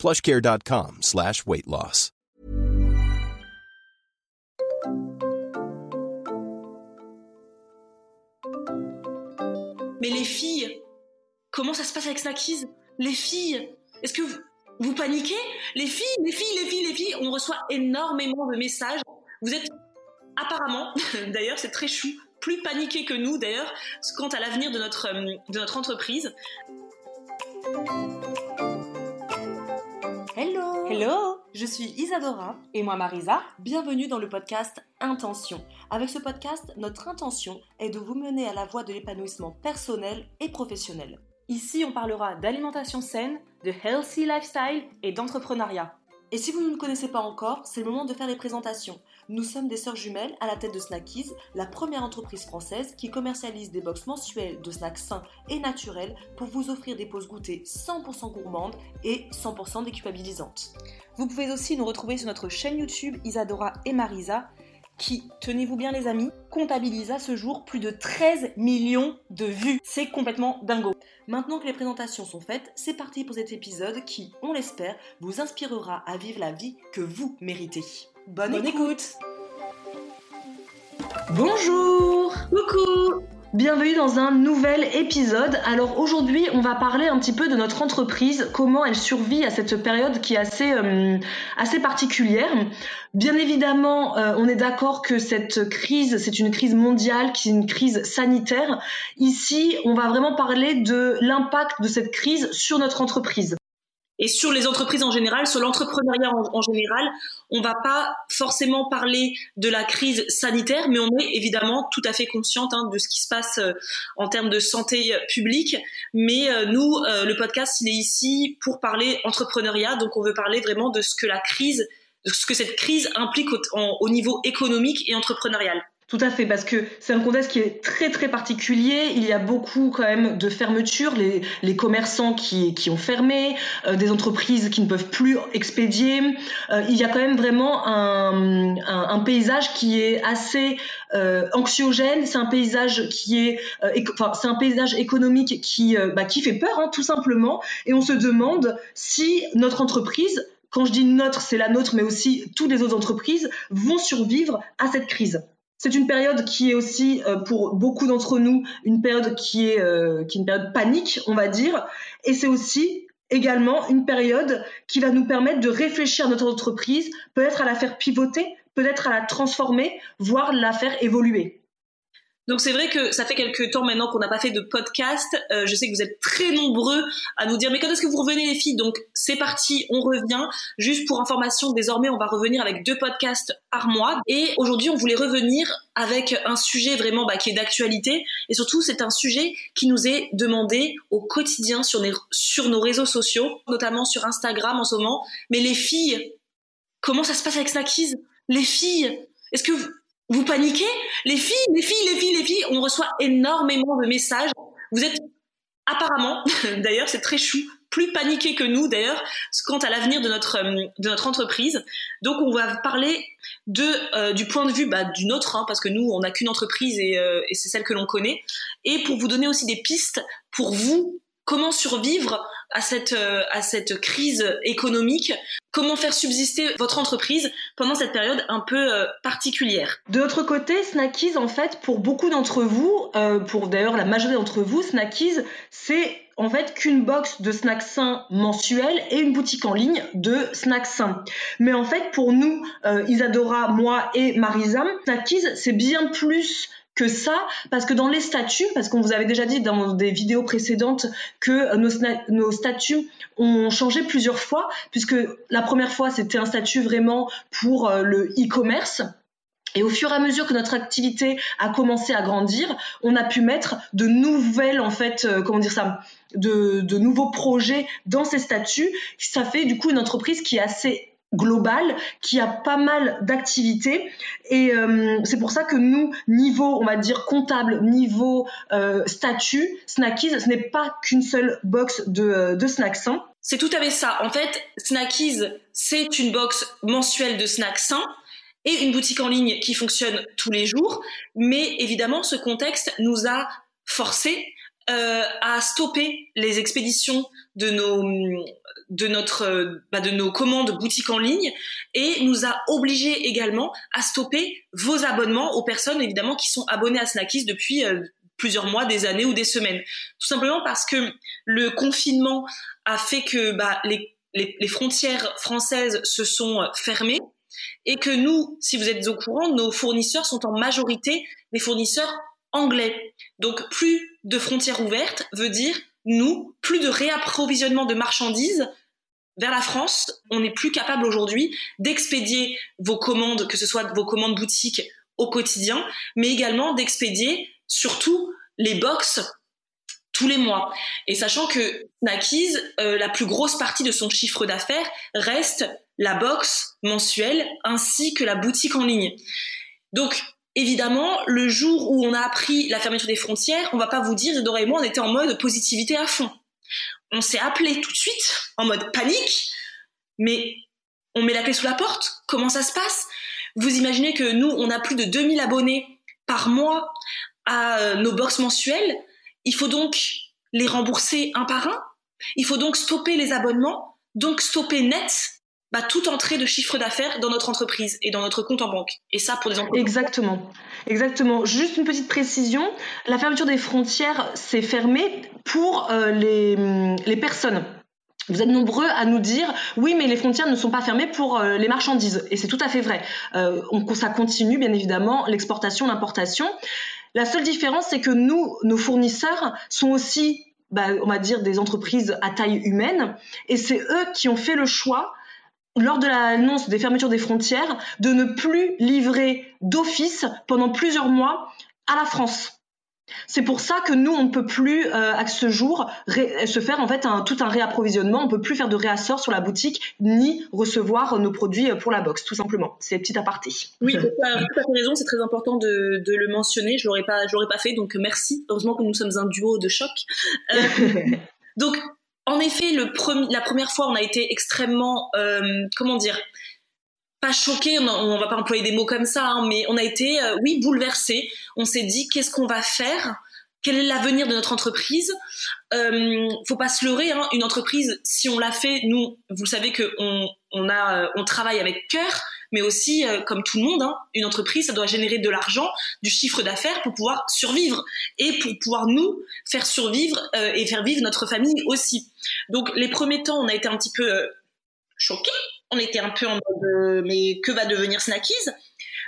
plushcare.com slash weight loss. Mais les filles, comment ça se passe avec Snackies? Les filles, est-ce que vous, paniquez? Les filles, les filles, les filles, les filles, on reçoit énormément de messages. Vous êtes apparemment, d'ailleurs c'est très chou, plus paniqués que nous d'ailleurs quant à l'avenir de notre, euh, de notre entreprise. Hello Hello Je suis Isadora Et moi Marisa Bienvenue dans le podcast Intention. Avec ce podcast, notre intention est de vous mener à la voie de l'épanouissement personnel et professionnel. Ici on parlera d'alimentation saine, de healthy lifestyle et d'entrepreneuriat. Et si vous ne nous connaissez pas encore, c'est le moment de faire les présentations. Nous sommes des sœurs jumelles à la tête de Snackies, la première entreprise française qui commercialise des box mensuelles de snacks sains et naturels pour vous offrir des pauses goûtées 100% gourmandes et 100% déculpabilisantes. Vous pouvez aussi nous retrouver sur notre chaîne YouTube Isadora et Marisa qui, tenez-vous bien les amis, comptabilise à ce jour plus de 13 millions de vues. C'est complètement dingo. Maintenant que les présentations sont faites, c'est parti pour cet épisode qui, on l'espère, vous inspirera à vivre la vie que vous méritez. Bonne, Bonne écoute. Bonjour Coucou Bienvenue dans un nouvel épisode. Alors aujourd'hui, on va parler un petit peu de notre entreprise, comment elle survit à cette période qui est assez, euh, assez particulière. Bien évidemment, euh, on est d'accord que cette crise, c'est une crise mondiale, qui est une crise sanitaire. Ici, on va vraiment parler de l'impact de cette crise sur notre entreprise et sur les entreprises en général, sur l'entrepreneuriat en, général, on va pas forcément parler de la crise sanitaire, mais on est évidemment tout à fait consciente hein, de ce qui se passe euh, en termes de santé publique. Mais euh, nous, euh, le podcast, il est ici pour parler entrepreneuriat, donc on veut parler vraiment de ce que la crise, de ce que cette crise implique au niveau économique et entrepreneurial. Tout à fait, parce que c'est un contexte qui est très très particulier. Il y a beaucoup quand même de fermetures, les, les commerçants qui, qui ont fermé, euh, des entreprises qui ne peuvent plus expédier. Euh, il y a quand même vraiment un, un, un paysage qui est assez euh, anxiogène. C'est un paysage qui est, enfin c'est un paysage économique qui bah, qui fait peur, hein, tout simplement. Et on se demande si notre entreprise quand je dis notre, c'est la nôtre, mais aussi toutes les autres entreprises vont survivre à cette crise. C'est une période qui est aussi euh, pour beaucoup d'entre nous une période qui est, euh, qui est une période panique, on va dire, et c'est aussi également une période qui va nous permettre de réfléchir à notre entreprise, peut-être à la faire pivoter, peut-être à la transformer, voire la faire évoluer. Donc c'est vrai que ça fait quelques temps maintenant qu'on n'a pas fait de podcast. Euh, je sais que vous êtes très nombreux à nous dire mais quand est-ce que vous revenez les filles? Donc c'est parti, on revient. Juste pour information, désormais on va revenir avec deux podcasts par mois. Et aujourd'hui on voulait revenir avec un sujet vraiment bah, qui est d'actualité et surtout c'est un sujet qui nous est demandé au quotidien sur, nos réseaux sociaux, notamment sur Instagram en ce moment. Mais les filles, comment ça se passe avec Snackies? Les filles, est-ce que paniquez? Les filles, les filles, les filles, les filles, on reçoit énormément de messages. Vous êtes apparemment, d'ailleurs c'est très chou, plus paniqués que nous d'ailleurs quant à l'avenir de notre euh, entreprise. Donc on va parler de euh, du point de vue bah, du nôtre hein, parce que nous on n'a qu'une entreprise euh, et c'est celle que l'on connaît et pour vous donner aussi des pistes pour vous comment survivre à cette, euh, à cette crise économique, comment faire subsister votre entreprise pendant cette période un peu euh, particulière? De l'autre côté, Snackies, en fait, pour beaucoup d'entre vous, euh, pour d'ailleurs la majorité d'entre vous, Snackies, c'est en fait qu'une box de snacks sains mensuels et une boutique en ligne de snacks sains. Mais en fait, pour nous, euh, Isadora, moi et Marisa, Snackies, c'est bien plus que ça, parce que dans les statuts, parce qu'on vous avait déjà dit dans des vidéos précédentes que nos, nos statuts ont changé plusieurs fois, puisque la première fois c'était un statut vraiment pour euh, le e-commerce. Et au fur et à mesure que notre activité a commencé à grandir, on a pu mettre de nouvelles, en fait, euh, comment dire ça, de, de nouveaux projets dans ces statuts. Ça fait du coup une entreprise qui est assez global qui a pas mal d'activités. Et euh, c'est pour ça que nous niveau on va dire comptable niveau euh, statut Snackies ce n'est pas qu'une seule box de, euh, de snacks sains c'est tout à fait ça. En fait Snackies c'est une box mensuelle de snacks sains et une boutique en ligne qui fonctionne tous les jours. Mais évidemment ce contexte nous a forcé euh, à stopper les expéditions de nos de notre bah, de nos commandes boutiques en ligne et nous a obligés également à stopper vos abonnements aux personnes évidemment qui sont abonnées à Snackies depuis euh, plusieurs mois, des années ou des semaines. Tout simplement parce que le confinement a fait que bah, les, les, les frontières françaises se sont fermées et que nous, si vous êtes au courant, nos fournisseurs sont en majorité des fournisseurs anglais. Donc plus de frontières ouvertes veut dire nous, plus de réapprovisionnement de marchandises vers la France. On n'est plus capable aujourd'hui d'expédier vos commandes, que ce soit vos commandes boutiques au quotidien, mais également d'expédier surtout les box tous les mois. Et sachant que Snackies, euh, la plus grosse partie de son chiffre d'affaires reste la box mensuelle ainsi que la boutique en ligne. Donc, évidemment, le jour où on a appris la fermeture des frontières, on va pas vous dire, Dora et moi, on était en mode positivité à fond. On s'est appelé tout de suite en mode panique, mais on met la clé sous la porte. Comment ça se passe? Vous imaginez que nous, on a plus de 2000 abonnés par mois à euh, nos box mensuelles. Il faut donc les rembourser un par un. Il faut donc stopper les abonnements, donc stopper net bah, toute entrée de chiffre d'affaires dans notre entreprise et dans notre compte en banque. Et ça pour des emplois. Exactement. Exactement. Juste une petite précision. La fermeture des frontières, c'est fermé pour euh, les, les personnes. Vous êtes nombreux à nous dire oui, mais les frontières ne sont pas fermées pour euh, les marchandises. Et c'est tout à fait vrai. Euh, ça continue, bien évidemment, l'exportation, l'importation. La seule différence, c'est que nous, nos fournisseurs sont aussi, bah, on va dire, des entreprises à taille humaine. Et c'est eux qui ont fait le choix lors de l'annonce des fermetures des frontières, de ne plus livrer d'office pendant plusieurs mois à la France. C'est pour ça que nous, on ne peut plus, euh, à ce jour, se faire en fait un, tout un réapprovisionnement. On ne peut plus faire de réassort sur la boutique ni recevoir nos produits pour la box, tout simplement. C'est petit aparté. Oui, tu as, raison, c'est très important de, le mentionner. Je l'aurais pas, l'aurais pas fait, donc merci. Heureusement que nous sommes un duo de choc. Euh, donc, en effet, la première fois, on a été extrêmement, euh, comment dire, pas choqué, on, va pas employer des mots comme ça, hein, mais on a été, euh, oui, bouleversé. On s'est dit, qu'est-ce qu'on va faire? Quel est l'avenir de notre entreprise? Euh, Faut pas se leurrer, hein, une entreprise, si on l'a fait, nous, vous savez que on, a, euh, on travaille avec cœur, mais aussi, euh, comme tout le monde, hein, une entreprise, ça doit générer de l'argent, du chiffre d'affaires pour pouvoir survivre et pour pouvoir nous faire survivre euh, et faire vivre notre famille aussi. Donc les premiers temps, on a été un petit peu euh, choqués, on était un peu en mode mais que va devenir Snackies?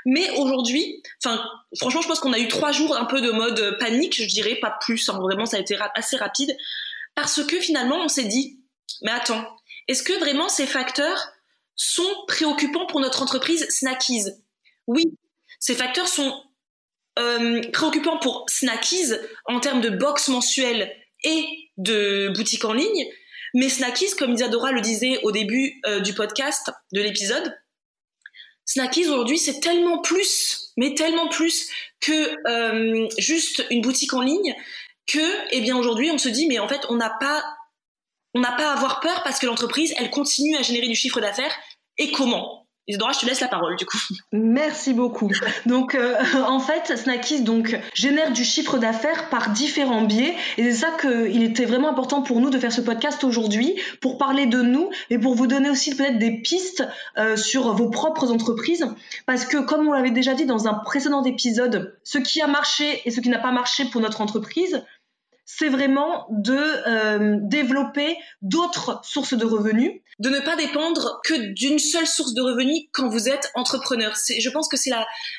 Mais aujourd'hui, enfin, franchement, je pense qu'on a eu trois jours un peu de mode panique, je dirais, pas plus. Hein, vraiment, ça a été assez rapide, parce que finalement, on s'est dit, mais attends, est-ce que vraiment ces facteurs sont préoccupants pour notre entreprise Snackies. Oui, ces facteurs sont euh, préoccupants pour Snackies en termes de box mensuelle et de boutique en ligne, mais Snackies, comme Isadora le disait au début euh, du podcast, de l'épisode, Snackies aujourd'hui c'est tellement plus, mais tellement plus que euh, juste une boutique en ligne que, eh bien aujourd'hui on se dit mais en fait on n'a pas on n'a pas à avoir peur parce que l'entreprise, elle continue à générer du chiffre d'affaires. Et comment? Isidora, je te laisse la parole du coup. Merci beaucoup. Donc euh, en fait, Snackies donc génère du chiffre d'affaires par différents biais et c'est ça qu'il était vraiment important pour nous de faire ce podcast aujourd'hui pour parler de nous et pour vous donner aussi peut-être des pistes euh, sur vos propres entreprises parce que comme on l'avait déjà dit dans un précédent épisode, ce qui a marché et ce qui n'a pas marché pour notre entreprise, c'est vraiment de euh, développer d'autres sources de revenus. De ne pas dépendre que d'une seule source de revenus quand vous êtes entrepreneur. Je pense que c'est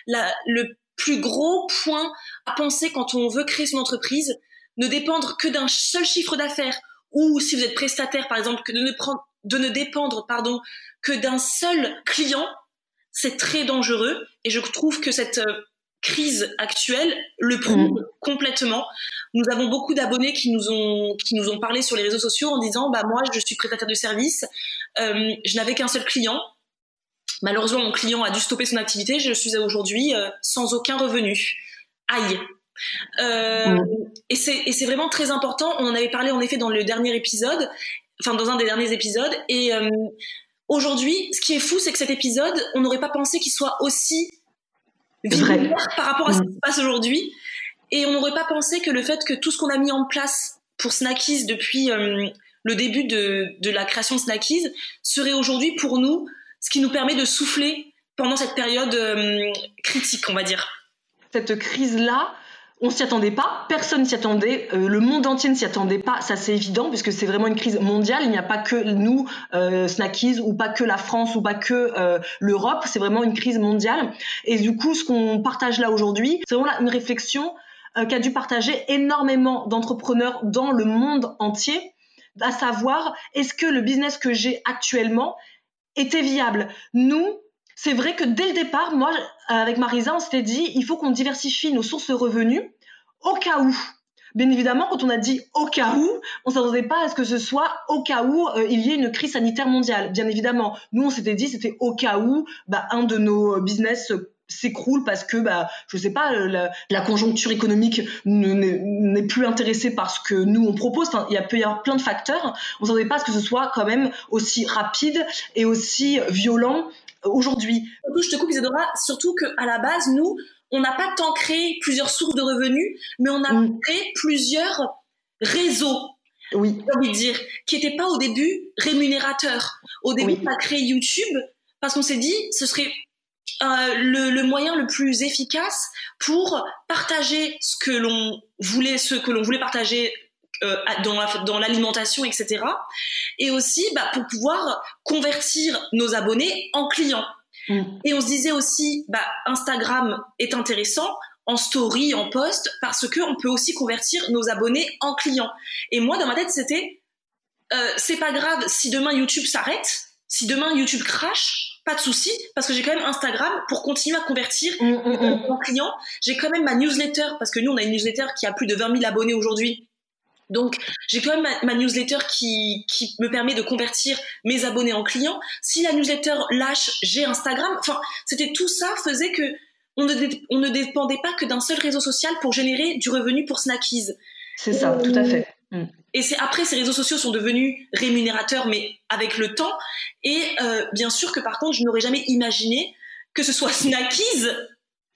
le plus gros point à penser quand on veut créer son entreprise. Ne dépendre que d'un seul chiffre d'affaires ou si vous êtes prestataire par exemple, de ne dépendre pardon, que d'un seul client, c'est très dangereux. Et je trouve que cette euh, crise actuelle le prouve mm. complètement. Nous avons beaucoup d'abonnés qui nous ont qui nous ont parlé sur les réseaux sociaux en disant bah moi je suis prestataire de service, euh, je n'avais qu'un seul client Malheureusement, mon client a dû stopper son activité. Je suis aujourd'hui sans aucun revenu. Aïe. Mm. Et c'est vraiment très important. On en avait parlé en effet dans le dernier épisode, enfin dans un des derniers épisodes. Et aujourd'hui, ce qui est fou, c'est que cet épisode, on n'aurait pas pensé qu'il soit aussi par rapport à ce qui mm. se passe aujourd'hui. Et on n'aurait pas pensé que le fait que tout ce qu'on a mis en place pour Snackies depuis euh, le début de, de, la création de Snackies serait aujourd'hui pour nous ce qui nous permet de souffler pendant cette période euh, critique, on va dire. Cette crise-là, on s'y attendait pas, personne s'y attendait, euh, le monde entier ne s'y attendait pas, ça c'est évident puisque c'est vraiment une crise mondiale, il n'y a pas que nous, euh, Snackies, ou pas que la France, ou pas que euh, l'Europe, c'est vraiment une crise mondiale. Et du coup, ce qu'on partage là aujourd'hui, c'est vraiment une réflexion euh, qu'a dû partager énormément d'entrepreneurs dans le monde entier, à savoir, est-ce que le business que j'ai actuellement était viable? Nous, c'est vrai que dès le départ, moi, avec Marisa, on s'était dit, il faut qu'on diversifie nos sources de revenus au cas où. Bien évidemment, quand on a dit au cas où, on s'attendait pas à ce que ce soit au cas où euh, il y ait une crise sanitaire mondiale. Bien évidemment, nous on s'était dit c'était au cas où bah, un de nos business s'écroule parce que bah je sais pas la, conjoncture économique n'est plus intéressée par ce que nous on propose il y a peut y avoir plein de facteurs on s'attendait pas à ce que ce soit quand même aussi rapide et aussi violent aujourd'hui. Je te coupe Isadora, surtout qu'à la base, nous, on n'a pas tant créé plusieurs sources de revenus, mais on a mm. créé plusieurs réseaux. Oui. J'ai envie de dire, qui n'étaient pas au début rémunérateurs. Au début, on a créé YouTube parce qu'on s'est dit, ce serait euh, le, le, moyen le plus efficace pour partager ce que l'on voulait, ce que l'on voulait partager euh, dans l'alimentation, etc. Et aussi bah, pour pouvoir convertir nos abonnés en clients. Mm. Et on se disait aussi, bah, Instagram est intéressant en story, en post, parce que on peut aussi convertir nos abonnés en clients. Et moi, dans ma tête, c'était, euh, c'est pas grave si demain YouTube s'arrête, si demain YouTube crash, pas de souci, parce que j'ai quand même Instagram pour continuer à convertir mm, mm, en clients. J'ai quand même ma newsletter, parce que nous, on a une newsletter qui a plus de 20 000 abonnés aujourd'hui. Donc, j'ai quand même ma, newsletter qui, qui, me permet de convertir mes abonnés en clients. Si la newsletter lâche, j'ai Instagram. Enfin, c'était tout ça faisait que on ne, on ne dépendait pas que d'un seul réseau social pour générer du revenu pour Snackies. C'est ça, tout à fait. Mm. Et c'est après ces réseaux sociaux sont devenus rémunérateurs, mais avec le temps. Et euh, bien sûr que par contre, je n'aurais jamais imaginé que ce soit Snackies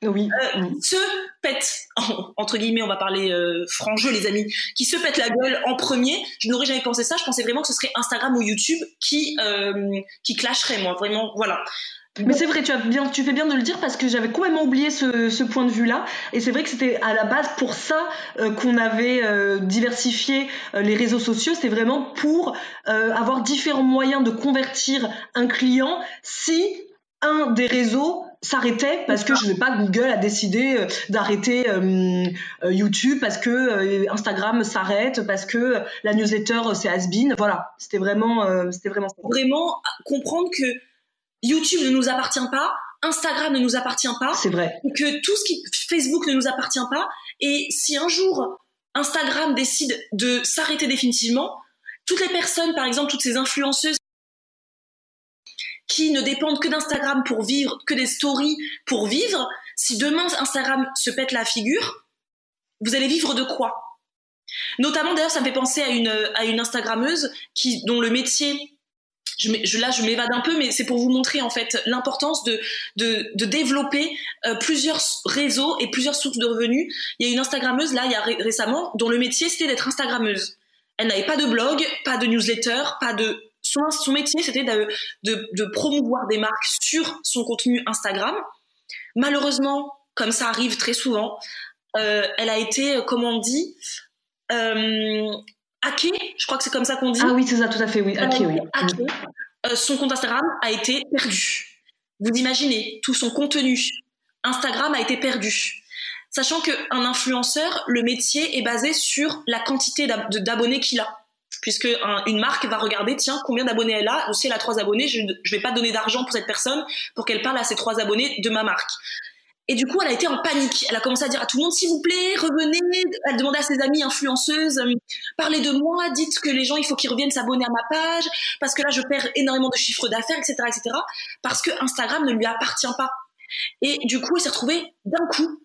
oui. Euh, se pète, entre guillemets, on va parler euh, franc jeu, les amis, qui se pète la gueule en premier. Je n'aurais jamais pensé ça. Je pensais vraiment que ce serait Instagram ou YouTube qui euh, qui clasherait, moi. Vraiment, voilà. Mais c'est vrai, tu, as bien, tu fais bien de le dire parce que j'avais complètement oublié ce, ce point de vue-là. Et c'est vrai que c'était à la base pour ça euh, qu'on avait euh, diversifié euh, les réseaux sociaux. C'était vraiment pour avoir différents moyens de convertir un client si un des réseaux s'arrêtait parce que je sais pas Google a décidé euh, d'arrêter euh, euh, YouTube parce que Instagram s'arrête parce que la newsletter c'est has-been. Voilà. C'était vraiment c'était vraiment vraiment comprendre que YouTube ne nous appartient pas Instagram ne nous appartient pas c'est vrai. que tout ce qui Facebook ne nous appartient pas et si un jour Instagram décide de s'arrêter définitivement toutes les personnes par exemple toutes ces influenceuses qui ne dépendent que d'Instagram pour vivre, que des stories pour vivre, si demain Instagram se pète la figure, vous allez vivre de quoi? Notamment, d'ailleurs, ça me fait penser à une, à une Instagrammeuse qui, dont le métier je, là, je m'évade un peu, mais c'est pour vous montrer en fait l'importance de, de, de développer euh, plusieurs réseaux et plusieurs sources de revenus. Il y a une Instagrammeuse là, il y a récemment, dont le métier c'était d'être Instagrammeuse. Elle n'avait pas de blog, pas de newsletter, pas de son, métier, c'était de, promouvoir des marques sur son contenu Instagram. Malheureusement, comme ça arrive très souvent, euh, elle a été, comment on dit, euh, hackée, je crois que c'est comme ça qu'on dit. Ah oui, c'est ça, tout à fait, oui, hackée, oui. Euh, son compte Instagram a été perdu. Vous imaginez, tout son contenu Instagram a été perdu. Sachant qu'un influenceur, le métier est basé sur la quantité d'abonnés qu'il a puisque une marque va regarder, tiens, combien d'abonnés elle a. Si elle a trois abonnés, je ne vais pas donner d'argent pour cette personne pour qu'elle parle à ces trois abonnés de ma marque. Et du coup, elle a été en panique. Elle a commencé à dire à tout le monde, s'il vous plaît, revenez. Elle demandait à ses amies influenceuses, euh, parlez de moi, dites que les gens, il faut qu'ils reviennent s'abonner à ma page, parce que là, je perds énormément de chiffres d'affaires, etc., etc., parce que Instagram ne lui appartient pas. Et du coup, elle s'est retrouvée d'un coup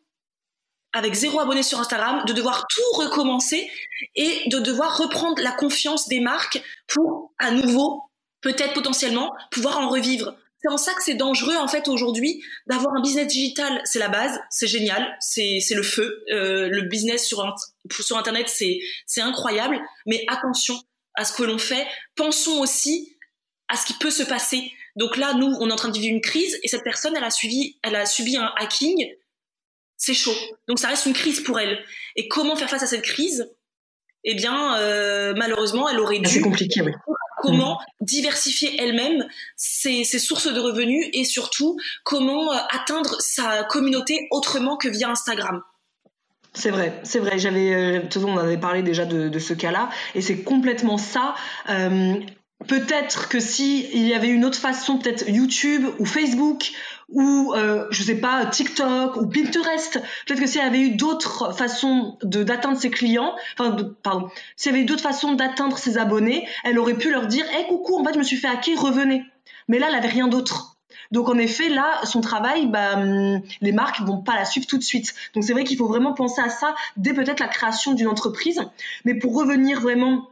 avec zéro abonné sur Instagram, de devoir tout recommencer et de devoir reprendre la confiance des marques pour à nouveau, peut-être potentiellement, pouvoir en revivre. C'est en ça que c'est dangereux en fait aujourd'hui d'avoir un business digital. C'est la base, c'est génial, c'est le feu. Euh, le business sur sur internet c'est c'est incroyable, mais attention à ce que l'on fait. Pensons aussi à ce qui peut se passer. Donc là, nous, on est en train de vivre une crise et cette personne, elle a suivi, elle a subi un hacking c'est chaud. Donc ça reste une crise pour elle. Et comment faire face à cette crise? Eh bien, euh, malheureusement, elle aurait ah, dû. C'est compliqué, oui. Comment mm. diversifier elle-même ses, sources de revenus et surtout comment euh, atteindre sa communauté autrement que via Instagram. C'est vrai, c'est vrai. J'avais, euh, monde avait parlé déjà de, ce cas-là, et c'est complètement ça. Peut-être que si il y avait une autre façon, peut-être YouTube ou Facebook ou euh, je sais pas TikTok ou Pinterest. Peut-être que s'il y avait eu d'autres façons de d'atteindre ses clients, enfin pardon, s'il y avait eu d'autres façons d'atteindre ses abonnés, elle aurait pu leur dire "Eh coucou, en fait je me suis fait hacker, revenez." Mais là, elle avait rien d'autre. Donc en effet, là, son travail, bah, hum, les marques vont pas la suivre tout de suite. Donc c'est vrai qu'il faut vraiment penser à ça dès peut-être la création d'une entreprise. Mais pour revenir vraiment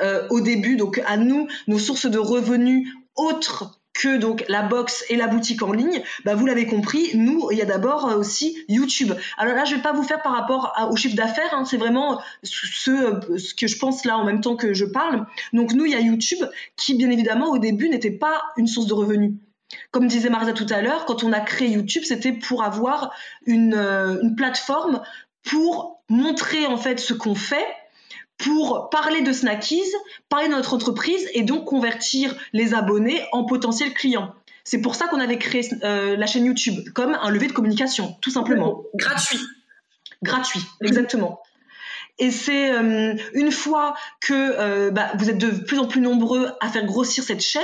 euh, au début, donc à nous, nos sources de revenus autres que donc la box et la boutique en ligne, bah vous l'avez compris, nous il y a d'abord euh, aussi YouTube. Alors là je vais pas vous faire par rapport au chiffre d'affaires, hein, c'est vraiment ce, euh, ce que je pense là en même temps que je parle. Donc nous il y a YouTube qui bien évidemment au début n'était pas une source de revenus. Comme disait Marisa tout à l'heure, quand on a créé YouTube, c'était pour avoir une, euh, une plateforme pour montrer en fait ce qu'on fait pour parler de Snackies, parler de notre entreprise et donc convertir les abonnés en potentiels clients. C'est pour ça qu'on avait créé euh, la chaîne YouTube, comme un levier de communication, tout simplement. Gratuit. Gratuit, exactement. Et c'est euh, une fois que euh, bah, vous êtes de plus en plus nombreux à faire grossir cette chaîne,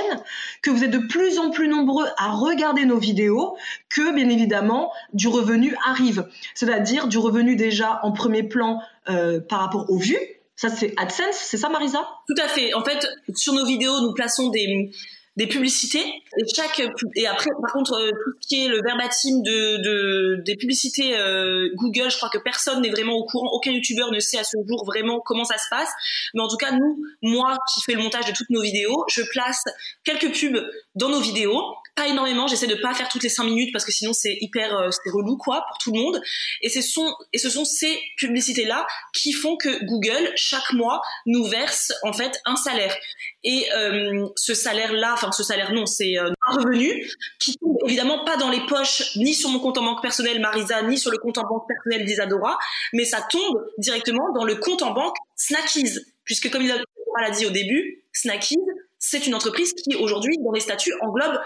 que vous êtes de plus en plus nombreux à regarder nos vidéos, que bien évidemment du revenu arrive. C'est-à-dire du revenu déjà en premier plan par rapport aux vues, ça, c'est AdSense, c'est ça, Marisa? Tout à fait. En fait, sur nos vidéos, nous plaçons des, des publicités. Et chaque et après par contre euh, tout ce qui est le verbatim de, de des publicités euh, Google je crois que personne n'est vraiment au courant. Aucun youtubeur ne sait à ce jour vraiment comment ça se passe. Mais en tout cas nous moi qui fais le montage de toutes nos vidéos je place quelques pubs dans nos vidéos pas énormément. J'essaie de pas faire toutes les 5 minutes parce que sinon c'est hyper euh, c'est relou quoi pour tout le monde. Et ce sont et ce sont ces publicités là qui font que Google chaque mois nous verse en fait un salaire. Et euh, ce salaire là enfin ce salaire non c'est euh, un revenu qui tombe évidemment pas dans les poches ni sur mon compte en banque personnel Marisa ni sur le compte en banque personnel d'Isadora mais ça tombe directement dans le compte en banque Snackies. Puisque comme il a dit au début Snackies c'est une entreprise qui aujourd'hui dans les statuts englobe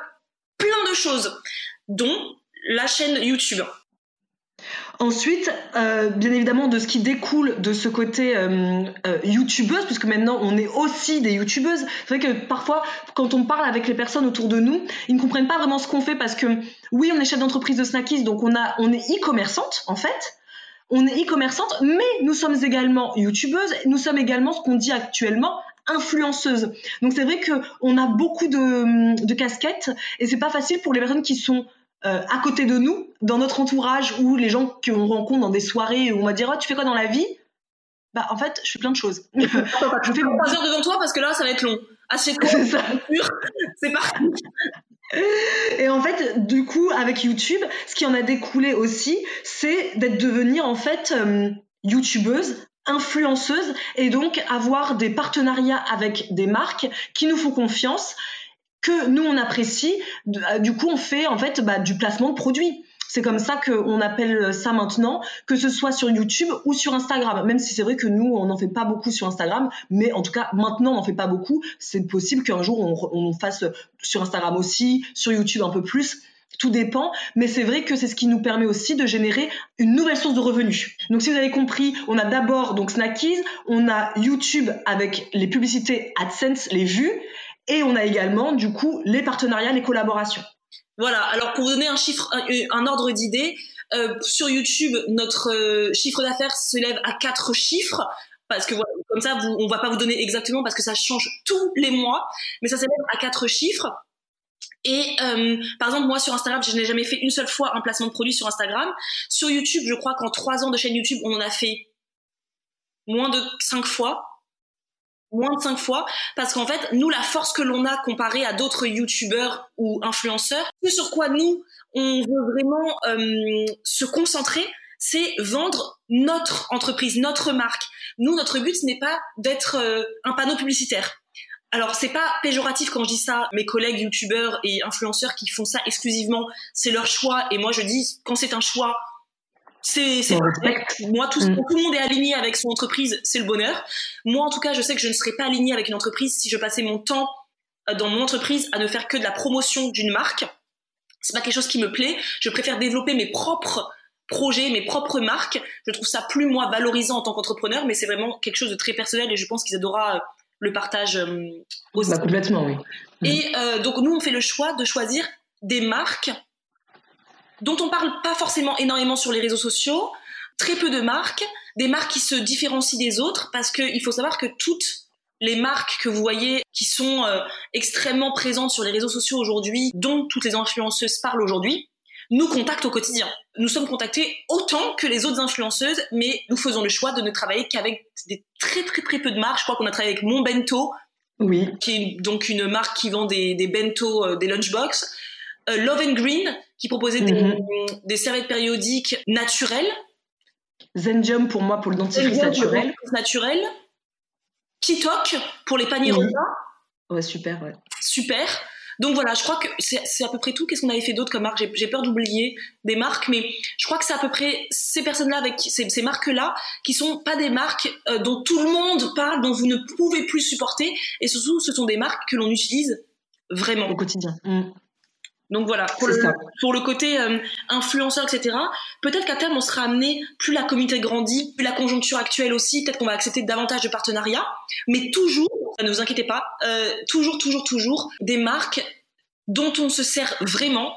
plein de choses, dont la chaîne YouTube. Ensuite, euh, bien évidemment, de ce qui découle de ce côté euh, euh, youtubeuse, puisque maintenant on est aussi des youtubeuses. C'est vrai que parfois, quand on parle avec les personnes autour de nous, ils ne comprennent pas vraiment ce qu'on fait parce que oui, on est chef d'entreprise de snackies, donc on a, on est e-commerçante en fait. On est e-commerçante, mais nous sommes également youtubeuses. Nous sommes également ce qu'on dit actuellement influenceuse. Donc c'est vrai qu'on a beaucoup de, de casquettes et c'est pas facile pour les personnes qui sont euh, à côté de nous, dans notre entourage ou les gens qu'on rencontre dans des soirées où on va dire oh, tu fais quoi dans la vie? Bah en fait je fais plein de choses. je fais trois heures devant toi parce que là ça va être long. C'est c'est parti. Et en fait, du coup, avec YouTube, ce qui en a découlé aussi, c'est d'être devenir en fait euh, youtubeuse influenceuse et donc avoir des partenariats avec des marques qui nous font confiance, que nous on apprécie. Euh, du coup, on fait en fait bah, du placement de produits. C'est comme ça qu'on appelle ça maintenant, que ce soit sur YouTube ou sur Instagram. Même si c'est vrai que nous, on n'en fait pas beaucoup sur Instagram, mais en tout cas, maintenant, on n'en fait pas beaucoup. C'est possible qu'un jour, on, on fasse sur Instagram aussi, sur YouTube un peu plus. Tout dépend, mais c'est vrai que c'est ce qui nous permet aussi de générer une nouvelle source de revenus. Donc si vous avez compris, on a d'abord donc Snackies, on a YouTube avec les publicités AdSense, les vues, et on a également du coup les partenariats, les collaborations. Voilà. Alors pour vous donner un chiffre, un, ordre d'idée, euh, sur YouTube, notre euh, chiffre d'affaires se lève à quatre chiffres. Parce que comme ça, vous, on va pas vous donner exactement parce que ça change tous les mois, mais ça s'élève à quatre chiffres. Et euh, par exemple, moi sur Instagram, je n'ai jamais fait une seule fois un placement de produit sur Instagram. Sur YouTube, je crois qu'en trois ans de chaîne YouTube, on en a fait moins de cinq fois. Moins de cinq fois. Parce qu'en fait nous la force que l'on a comparé à d'autres youtubeurs ou influenceurs ce sur quoi nous on veut vraiment euh, se concentrer c'est vendre notre entreprise notre marque. Nous notre but ce n'est pas d'être euh, un panneau publicitaire alors c'est pas péjoratif quand je dis ça mes collègues youtubeurs et influenceurs qui font ça exclusivement c'est leur choix et moi je dis quand c'est un choix c'est, c'est moi tout, mm. tout le monde est aligné avec son entreprise, c'est le bonheur. Moi en tout cas, je sais que je ne serais pas aligné avec une entreprise si je passais mon temps euh, dans mon entreprise à ne faire que de la promotion d'une marque. C'est pas quelque chose qui me plaît. Je préfère développer mes propres projets, mes propres marques. Je trouve ça plus moi valorisant en tant qu'entrepreneur, mais c'est vraiment quelque chose de très personnel et je pense qu'ils adorera euh, le partage euh, aussi. Bah, complètement, oui. Et donc nous, on fait le choix de choisir des marques dont on parle pas forcément énormément sur les réseaux sociaux, très peu de marques, des marques qui se différencient des autres, parce qu'il faut savoir que toutes les marques que vous voyez qui sont euh, extrêmement présentes sur les réseaux sociaux aujourd'hui, dont toutes les influenceuses parlent aujourd'hui, nous contactent au quotidien. Nous sommes contactés autant que les autres influenceuses, mais nous faisons le choix de ne travailler qu'avec des très très très peu de marques. Je crois qu'on a travaillé avec Mon Bento, oui. qui est donc une marque qui vend des, des bento, euh, des lunchbox. Euh, Love and Green, qui proposait des, mhm. des, serviettes périodiques naturelles. Zendium pour moi pour le dentifrice naturel. naturel. Kitok pour les paniers repas. Ouais, super, ouais. Super. Donc voilà, je crois que c'est à peu près tout. Qu'est-ce qu'on avait fait d'autre comme marque? J'ai peur d'oublier des marques, mais je crois que c'est à peu près ces personnes-là, avec ces, marques-là, qui sont pas des marques euh, dont tout le monde parle, dont vous ne pouvez plus supporter, et surtout, ce sont des marques que l'on utilise vraiment au quotidien. Mm. Donc voilà, pour, le, côté euh, influenceur, etc. Peut-être qu'à terme, on sera amené, plus la communauté grandit, plus la conjoncture actuelle aussi, peut-être qu'on va accepter davantage de partenariats, mais toujours, ne vous inquiétez pas, euh, toujours, toujours, toujours, des marques dont on se sert vraiment,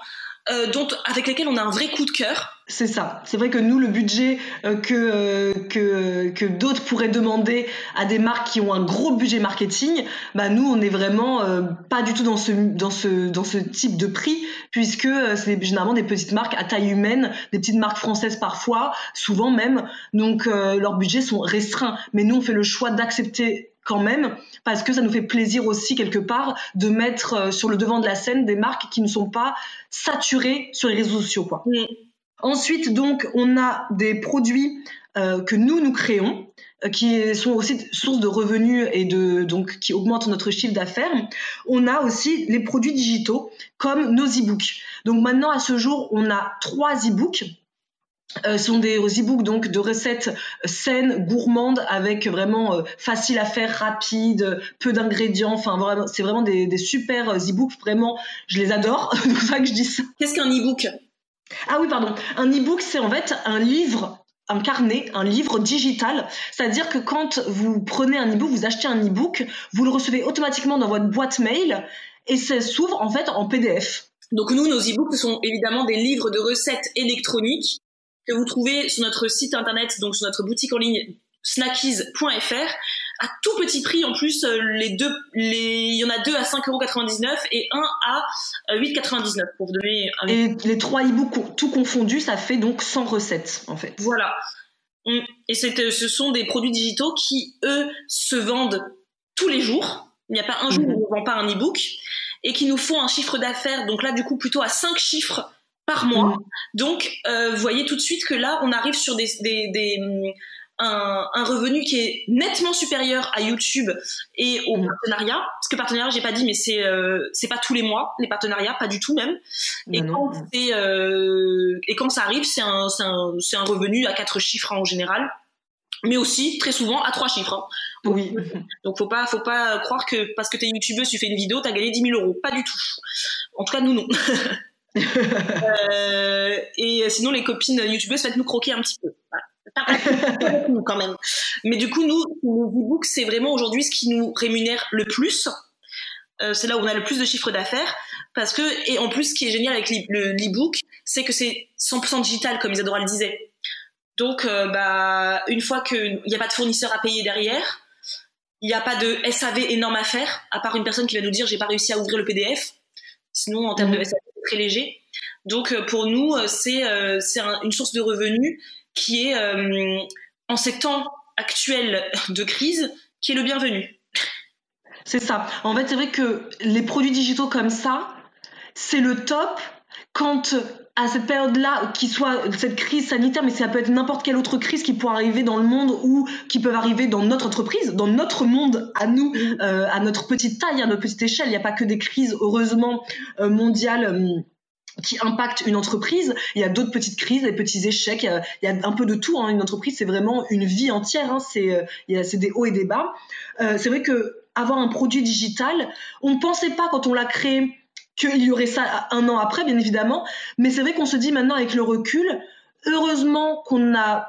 euh, dont, avec lesquelles on a un vrai coup de cœur, c'est ça. C'est vrai que nous, le budget euh, que, euh, que, que d'autres pourraient demander à des marques qui ont un gros budget marketing, bah nous, on n'est vraiment euh, pas du tout dans ce, dans, ce, dans ce type de prix, puisque c'est généralement des petites marques à taille humaine, des petites marques françaises parfois, souvent même. Donc, leurs budgets sont restreints. Mais nous, on fait le choix d'accepter quand même, parce que ça nous fait plaisir aussi quelque part de mettre sur le devant de la scène des marques qui ne sont pas saturées sur les réseaux sociaux. Quoi. Mm. Ensuite, donc, on a des produits euh, que nous, nous créons euh, qui sont aussi source de revenus et de donc qui augmentent notre chiffre d'affaires. On a aussi les produits digitaux comme nos e-books. Donc maintenant à ce jour, on a trois e-books. Euh, ce sont des e-books donc de recettes saines, gourmandes, avec vraiment euh, facile à faire, rapide, peu d'ingrédients. Enfin, vraiment, c'est vraiment des, des super e-books. Vraiment, je les adore. c'est pour ça que je dis ça. Qu'est-ce qu'un e-book? Ah oui, pardon. Un e-book, c'est en fait un livre un carnet, un livre digital. C'est-à-dire que quand vous prenez un e-book, vous achetez un e-book, vous le recevez automatiquement dans votre boîte mail et ça s'ouvre en fait en PDF. Donc nous, nos e-books, sont évidemment des livres de recettes électroniques que vous trouvez sur notre site internet, donc sur notre boutique en ligne snackies.fr à tout petit prix en plus euh, les deux les il y en a deux à 5,99€ et un à 8,99€ euh, pour vous donner un et les trois e-books tout confondus ça fait donc 100 recettes en fait voilà et euh, ce sont des produits digitaux qui eux se vendent tous les jours il n'y a pas un jour où on ne vend pas un e-book et qui nous font un chiffre d'affaires donc là du coup plutôt à 5 chiffres par mois. Mm. Donc, vous voyez tout de suite que là, on arrive sur des, des, des, un, un, revenu qui est nettement supérieur à YouTube et aux mmh. partenariats. Parce que partenariat, j'ai pas dit, mais c'est euh, c'est pas tous les mois les partenariats, pas du tout même. Et quand c'est euh, et quand ça arrive, c'est un c'est un, un revenu à quatre chiffres en général, mais aussi très souvent à trois chiffres. Hein. Oui. Donc faut pas faut pas croire que parce que t'es youtubeuse, tu fais une vidéo, t'as gagné 10 000 euros. Pas du tout. En tout cas, nous non. euh, et sinon, les copines youtubeuses, faites nous croquer un petit peu. Voilà quand même. Mais du coup, nous, nos e-books, c'est vraiment aujourd'hui ce qui nous rémunère le plus. Euh, c'est là où on a le plus de chiffre d'affaires parce que et en plus, ce qui est génial avec l'e-book, c'est que c'est 100% digital, comme Isadora le disait. Donc, euh, bah, une fois qu'il n'y a pas de fournisseur à payer derrière, il n'y a pas de SAV énorme à faire, à part une personne qui va nous dire j'ai pas réussi à ouvrir le PDF. Sinon, en termes de mhm. SAV, c'est très léger. Donc, euh, pour nous, euh, c'est c'est une source de revenus qui est, en ces temps actuels de crise, qui est le bienvenu. C'est ça. En fait, c'est vrai que les produits digitaux comme ça, c'est le top quand à cette période-là, qui soit cette crise sanitaire, mais ça peut être n'importe quelle autre crise qui pourrait arriver dans le monde ou qui peuvent arriver dans notre entreprise, dans notre monde à nous, euh, à notre petite taille, à notre petite échelle. Il n'y a pas que des crises, heureusement, euh, mondiales. Euh, qui impactent une entreprise. Il y a d'autres petites crises, des petits échecs. Il y a, un peu de tout. Hein. Une entreprise, c'est vraiment une vie entière. Hein. C'est, c'est des hauts et des bas. c'est vrai que avoir un produit digital, on ne pensait pas quand on l'a créé qu'il y aurait ça un an après, bien évidemment. Mais c'est vrai qu'on se dit maintenant avec le recul, heureusement qu'on a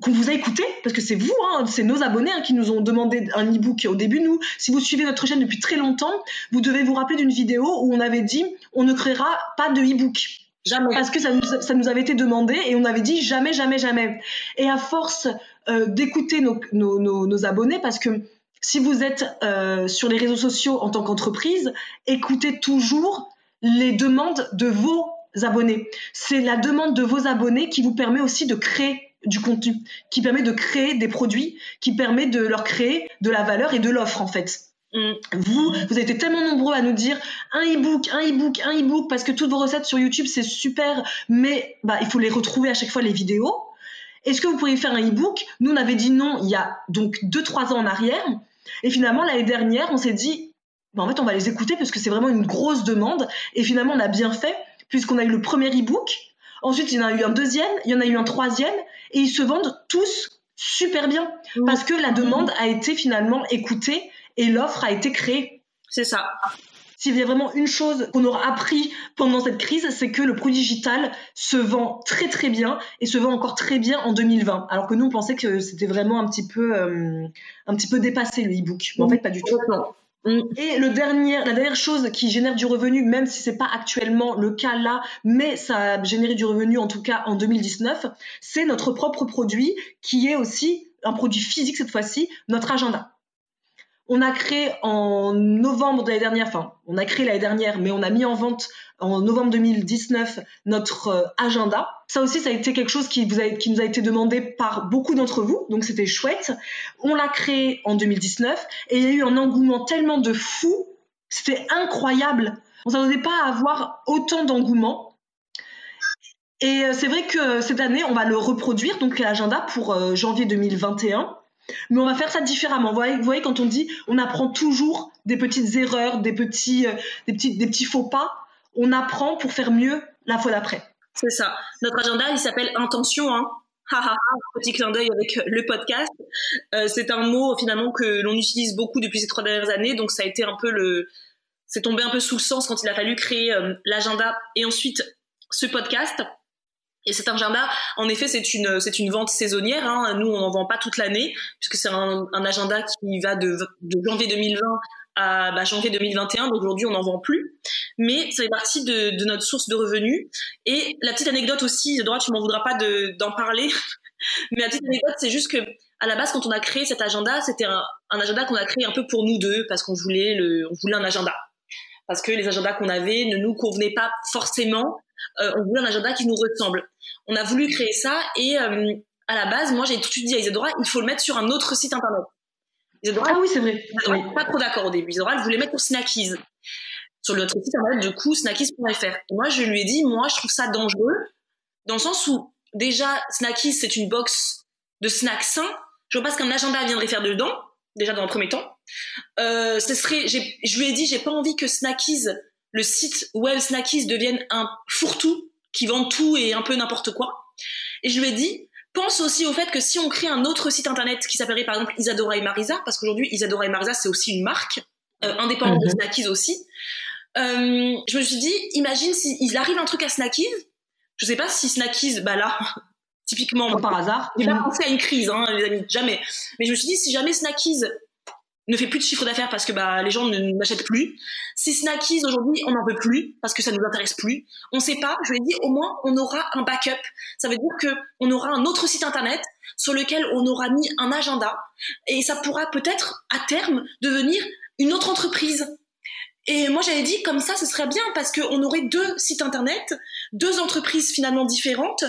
qu'on vous a écouté, parce que c'est vous, hein, c'est nos abonnés hein, qui nous ont demandé un e-book au début. Nous, si vous suivez notre chaîne depuis très longtemps, vous devez vous rappeler d'une vidéo où on avait dit on ne créera pas de e-book. Jamais. Parce que ça nous, ça nous, avait été demandé et on avait dit jamais, jamais, jamais. Et à force euh, d'écouter nos, nos, nos, nos, abonnés, parce que si vous êtes euh, sur les réseaux sociaux en tant qu'entreprise, écoutez toujours les demandes de vos abonnés. C'est la demande de vos abonnés qui vous permet aussi de créer du contenu, qui permet de créer des produits, qui permet de leur créer de la valeur et de l'offre en fait. Mm. Vous, vous avez été tellement nombreux à nous dire un e-book, un e-book, un e-book, parce que toutes vos recettes sur YouTube c'est super, mais bah, il faut les retrouver à chaque fois les vidéos. Est-ce que vous pourriez faire un e-book? Nous, on avait dit non il y a donc 2-3 ans en arrière. Et finalement, l'année dernière, on s'est dit, bah, en fait, on va les écouter parce que c'est vraiment une grosse demande. Et finalement, on a bien fait puisqu'on a eu le premier e-book. Ensuite, il y en a eu un deuxième, il y en a eu un troisième, et ils se vendent tous super bien parce que la demande a été finalement écoutée et l'offre a été créée. C'est ça. S'il y a vraiment une chose qu'on aura appris pendant cette crise, c'est que le produit digital se vend très très bien et se vend encore très bien en 2020. Alors que nous, on pensait que c'était vraiment un petit peu, euh, un petit peu dépassé le e-book. Mais en fait, pas du tout. Et le dernier, la dernière chose qui génère du revenu, même si c'est pas actuellement le cas là, mais ça a généré du revenu en tout cas en 2019, c'est notre propre produit qui est aussi un produit physique cette fois-ci, notre agenda. On a créé en novembre de l'année dernière, enfin, on a créé l'année dernière, mais on a mis en vente en novembre 2019 notre euh, agenda. Ça aussi, ça a été quelque chose qui, nous a été demandé par beaucoup d'entre vous, donc c'était chouette. On l'a créé en 2019 et il y a eu un engouement tellement de fou, c'était incroyable. On ne s'attendait pas à avoir autant d'engouement. Et euh, c'est vrai que cette année, on va le reproduire, donc l'agenda pour euh, janvier 2021. Mais on va faire ça différemment. Vous voyez, quand on dit on apprend toujours des petites erreurs, des petits, euh, des petits, des petits faux pas, on apprend pour faire mieux la fois d'après. C'est ça. Notre agenda, il s'appelle intention. Hein. petit clin d'œil avec le podcast. Euh, c'est un mot finalement que l'on utilise beaucoup depuis ces trois dernières années, donc ça a été un peu le, c'est tombé un peu sous le sens quand il a fallu créer euh, l'agenda et ensuite ce podcast. Et cet agenda, en effet, c'est une c'est une vente saisonnière. Hein. Nous, on n'en vend pas toute l'année puisque c'est un, un, agenda qui va de, de janvier 2020 à bah, janvier 2021. Donc aujourd'hui, on n'en vend plus, mais ça fait partie de, de, notre source de revenus. Et la petite anecdote aussi, droit, tu m'en voudras pas d'en parler, mais la petite anecdote, c'est juste que à la base, quand on a créé cet agenda, c'était un, un, agenda qu'on a créé un peu pour nous deux parce qu'on voulait le, on voulait un agenda parce que les agendas qu'on avait ne nous convenaient pas forcément. Euh, on voulait un agenda qui nous ressemble. On a voulu créer ça et euh, à la base, moi j'ai tout de suite dit à Isadora, il faut le mettre sur un autre site internet. Isadora, ah oui, c'est vrai. Isadora pas trop d'accord au début. Isadora, elle voulait mettre pour Snackies. Sur notre site internet, du coup, snackies.fr. Moi, je lui ai dit, moi, je trouve ça dangereux, dans le sens où, déjà, Snackies, c'est une box de snacks sains. Je vois pas ce qu'un agenda viendrait faire dedans, déjà dans un premier temps. Euh, ce serait, je lui ai dit, j'ai pas envie que Snackies, le site web Snackies devienne un fourre-tout qui vend tout et un peu n'importe quoi. Et je lui ai dit, pense aussi au fait que si on crée un autre site internet qui s'appellerait par exemple Isadora et Marisa, parce qu'aujourd'hui Isadora et Marisa c'est aussi une marque euh, indépendante de mhm. Snackies aussi. Euh, je me suis dit, imagine s'il arrive un truc à Snackies, je sais pas si Snackies, bah là, typiquement par hasard, j'ai pas pensé à une crise, hein, les amis, jamais. Mais je me suis dit, si jamais Snackies ne fait plus de chiffre d'affaires parce que bah, les gens ne n'achètent plus. Si Snackies aujourd'hui, on n'en veut plus parce que ça nous intéresse plus. On sait pas. Je lui ai dit au moins on aura un backup. Ça veut dire que on aura un autre site internet sur lequel on aura mis un agenda et ça pourra peut-être à terme devenir une autre entreprise. Et moi j'avais dit comme ça ce serait bien parce qu'on aurait deux sites internet, deux entreprises finalement différentes.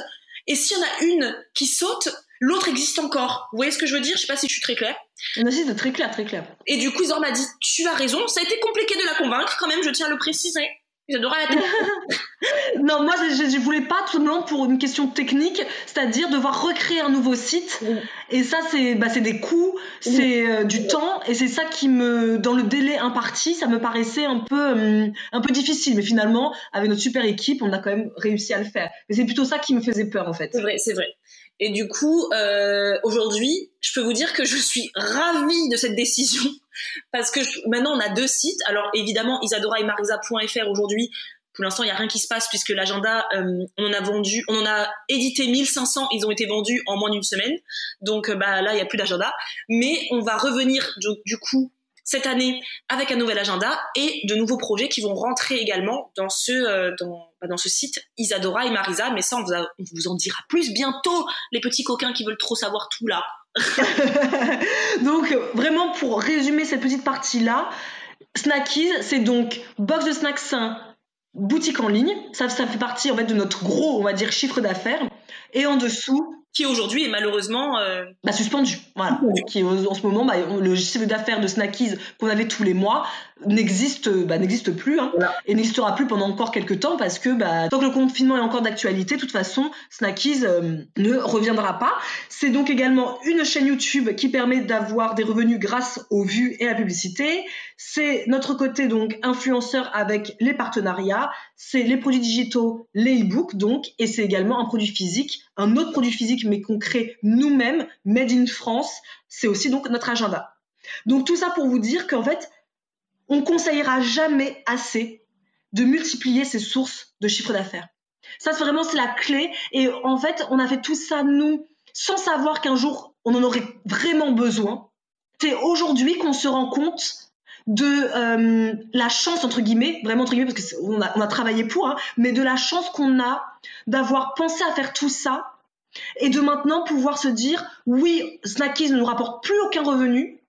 Et s'il y en a une qui saute, l'autre existe encore. Vous voyez ce que je veux dire? Je sais pas si je suis très claire. Non, si, c'est très clair, très clair. Et du coup, Isor m'a dit, tu as raison, ça a été compliqué de la convaincre quand même, je tiens à le préciser. J'adorais la télé. non, moi, je, je, voulais pas tout simplement pour une question technique, c'est-à-dire devoir recréer un nouveau site. Et ça, c'est bah, des coûts, c'est euh, du temps, et c'est ça qui me, dans le délai imparti, ça me paraissait un peu, hum, un peu difficile. Mais finalement, avec notre super équipe, on a quand même réussi à le faire. Mais c'est plutôt ça qui me faisait peur, en fait. C'est vrai, c'est vrai. Et du coup, euh, aujourd'hui, je peux vous dire que je suis ravie de cette décision parce que maintenant on a deux sites. Alors évidemment, Isadora et Marisa.fr aujourd'hui. Pour l'instant, il n'y a rien qui se passe puisque l'agenda, euh, on en a vendu, on en a édité 1500, ils ont été vendus en moins d'une semaine. Donc euh, bah, là, il n'y a plus d'agenda. Mais on va revenir du coup cette année avec un nouvel agenda et de nouveaux projets qui vont rentrer également dans ce, euh, dans, bah, dans ce site Isadora et Marisa. Mais ça, on vous, on vous en dira plus bientôt, les petits coquins qui veulent trop savoir tout là. donc, vraiment, pour résumer cette petite partie-là, Snackies, c'est donc box de snacks sains, boutique en ligne. Ça, ça fait partie en fait de notre gros, on va dire, chiffre d'affaires. Et en dessous, qui aujourd'hui est malheureusement euh... bah, suspendu. Voilà. Qui en ce moment, bah, le chiffre d'affaires de Snackies qu'on avait tous les mois n'existe bah, n'existe plus hein, Voilà. et n'existera plus pendant encore quelques temps parce que bah, tant que le confinement est encore d'actualité, de toute façon, Snackies euh, ne reviendra pas. C'est donc également une chaîne YouTube qui permet d'avoir des revenus grâce aux vues et à la publicité. C'est notre côté donc influenceur avec les partenariats. C'est les produits digitaux, les e-books donc, et c'est également un produit physique, un autre produit physique mais qu'on crée nous-mêmes, made in France. C'est aussi donc notre agenda. Donc tout ça pour vous dire qu'en fait, on conseillera jamais assez de multiplier ses sources de chiffre d'affaires. Ça, c'est vraiment c'est la clé. Et en fait, on a fait tout ça nous sans savoir qu'un jour on en aurait vraiment besoin. C'est aujourd'hui qu'on se rend compte de euh, la chance entre guillemets, vraiment entre guillemets parce que on a, on a travaillé pour, hein, mais de la chance qu'on a d'avoir pensé à faire tout ça et de maintenant pouvoir se dire oui, Snackies ne nous rapporte plus aucun revenu,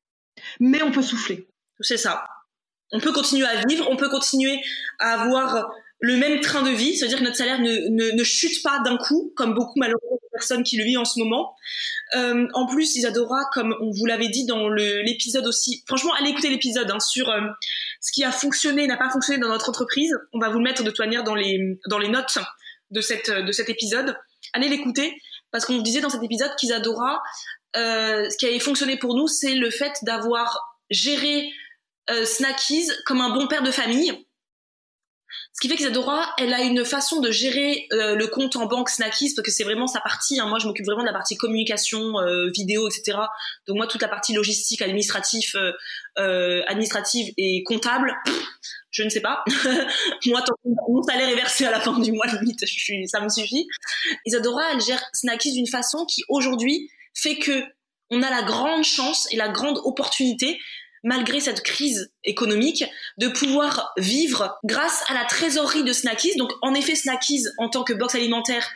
mais on peut souffler. C'est ça. On peut continuer à vivre, on peut continuer à avoir le même train de vie, c'est-à-dire que notre salaire ne, ne, chute pas d'un coup, comme beaucoup malheureusement de personnes qui le vivent en ce moment. Euh, en plus, Isadora, comme on vous l'avait dit dans l'épisode aussi, franchement, allez écouter l'épisode hein, sur euh, ce qui a fonctionné, n'a pas fonctionné dans notre entreprise. On va vous le mettre de toute manière dans les, dans les notes de, cette, de cet épisode. Allez l'écouter, parce qu'on vous disait dans cet épisode qu'Isadora, euh, ce qui avait fonctionné pour nous, c'est le fait d'avoir géré euh, Snackies comme un bon père de famille. Ce qui fait qu'Isadora, elle a une façon de gérer euh, le compte en banque Snackies, parce que c'est vraiment sa partie. Hein. Moi, je m'occupe vraiment de la partie communication, euh, vidéo, etc. Donc moi, toute la partie logistique, administrative, euh, administrative et comptable, je ne sais pas. moi, tant que mon salaire est versé à la fin du mois, limite, je suis, ça me suffit. Isadora, elle gère Snackies d'une façon qui, aujourd'hui, fait que on a la grande chance et la grande opportunité malgré cette crise économique, de pouvoir vivre grâce à la trésorerie de Snackies. Donc, en effet, Snackies, en tant que box alimentaire,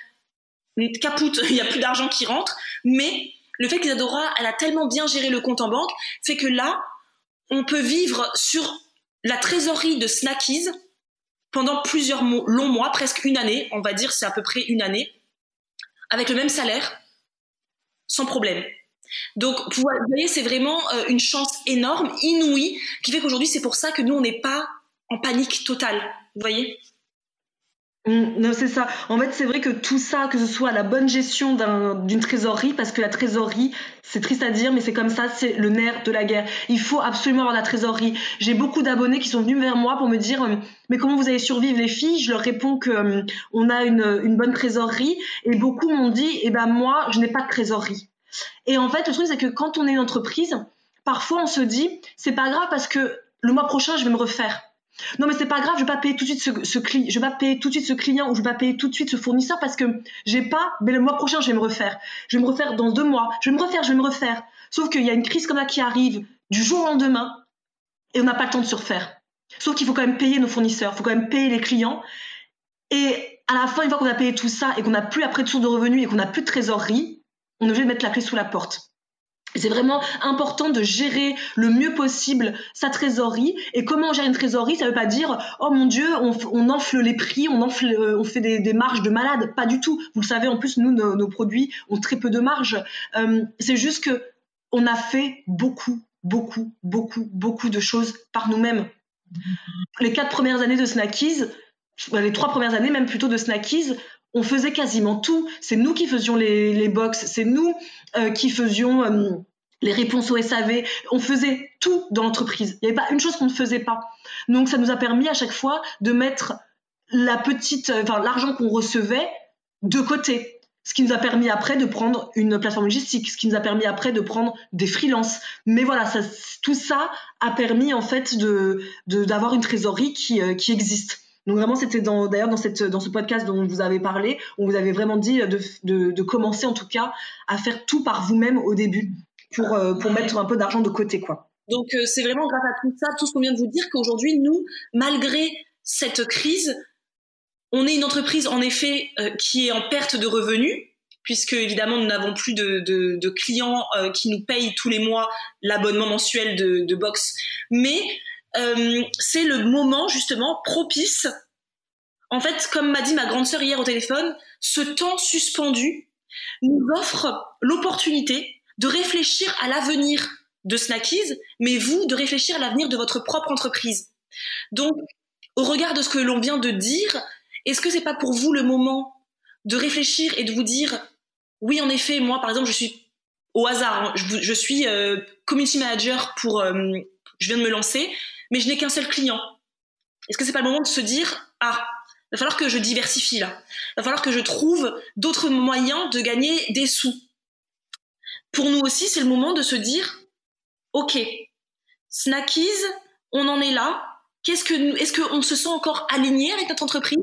capoute, il n'y a plus d'argent qui rentre, mais le fait qu'Isadora, a tellement bien géré le compte en banque, fait que là, on peut vivre sur la trésorerie de Snackies pendant plusieurs longs mois, presque une année, on va dire c'est à peu près une année, avec le même salaire, sans problème. Donc, vous voyez, c'est vraiment euh, une chance énorme, inouïe, qui fait qu'aujourd'hui, c'est pour ça que nous, on n'est pas en panique totale. Vous voyez? Mmh, non, c'est ça. En fait, c'est vrai que tout ça, que ce soit la bonne gestion d'une un, trésorerie, parce que la trésorerie, c'est triste à dire, mais c'est comme ça, c'est le nerf de la guerre. Il faut absolument avoir la trésorerie. J'ai beaucoup d'abonnés qui sont venus vers moi pour me dire, euh, mais comment vous allez survivre les filles? Je leur réponds que euh, on a une, une, bonne trésorerie, et beaucoup m'ont dit, eh ben moi, je n'ai pas de trésorerie. Et en fait, le truc, c'est que quand on est une entreprise, parfois on se dit, c'est pas grave parce que le mois prochain, je vais me refaire. Non mais c'est pas grave, je vais pas payer tout de suite ce, client, je vais pas payer tout de suite ce client ou je vais pas payer tout de suite ce fournisseur parce que j'ai pas, mais le mois prochain je vais me refaire. Je vais me refaire dans deux mois, je vais me refaire, je vais me refaire. Sauf qu'il y a une crise comme ça qui arrive, du jour au lendemain et on n'a pas le temps de se refaire. Sauf qu'il faut quand même payer nos fournisseurs, il faut quand même payer les clients. Et à la fin, une fois qu'on a payé tout ça et qu'on n'a plus après de source de revenus et qu'on n'a plus de trésorerie, on est obligé de mettre la clé sous la porte. C'est vraiment important de gérer le mieux possible sa trésorerie. Et comment on gère une trésorerie Ça ne veut pas dire oh mon Dieu, on, enfle les prix, on euh, on fait des, marges de malade. Pas du tout. Vous le savez, en plus nous nos, produits ont très peu de marge. Euh, c'est juste que on a fait beaucoup, beaucoup, beaucoup, beaucoup de choses par nous-mêmes. Les quatre premières années de Snackies, les trois premières années même plutôt de Snackies, on faisait quasiment tout. C'est nous qui faisions les, les box, c'est nous euh, qui faisions euh, les réponses au SAV. On faisait tout dans l'entreprise. Il n'y avait pas une chose qu'on ne faisait pas. Donc ça nous a permis à chaque fois de mettre la petite, euh, enfin l'argent qu'on recevait de côté. Ce qui nous a permis après de prendre une plateforme logistique, ce qui nous a permis après de prendre des freelances. Mais voilà, ça, tout ça a permis en fait de d'avoir une trésorerie qui existe. Donc vraiment, c'était d'ailleurs dans, ce podcast dont vous avez parlé, on vous avait vraiment dit de, commencer en tout cas à faire tout par vous-même au début pour, euh, mettre un peu d'argent de côté. quoi. Donc euh, c'est vraiment grâce à tout ça, tout ce qu'on vient de vous dire, qu'aujourd'hui, nous, malgré cette crise, on est une entreprise en effet euh, qui est en perte de revenus, puisque évidemment nous n'avons plus de clients qui nous payent tous les mois l'abonnement mensuel de, de Box, mais euh, c'est le moment justement propice. En fait, comme m'a dit ma grande sœur hier au téléphone, ce temps suspendu nous offre l'opportunité de réfléchir à l'avenir de Snackies, mais vous de réfléchir à l'avenir de votre propre entreprise. Donc, au regard de ce que l'on vient de dire, est-ce que c'est pas pour vous le moment de réfléchir et de vous dire, oui, en effet, moi, par exemple, je suis au hasard, hein, je, suis euh, community manager pour, euh, je viens de me lancer, mais je n'ai qu'un seul client. Est-ce que c'est pas le moment de se dire ah, il va falloir que je diversifie là. Il va falloir que je trouve d'autres moyens de gagner des sous. Pour nous aussi, c'est le moment de se dire OK, Snackies, on en est là. Qu'est-ce que est-ce qu'on se sent encore aligné avec notre entreprise?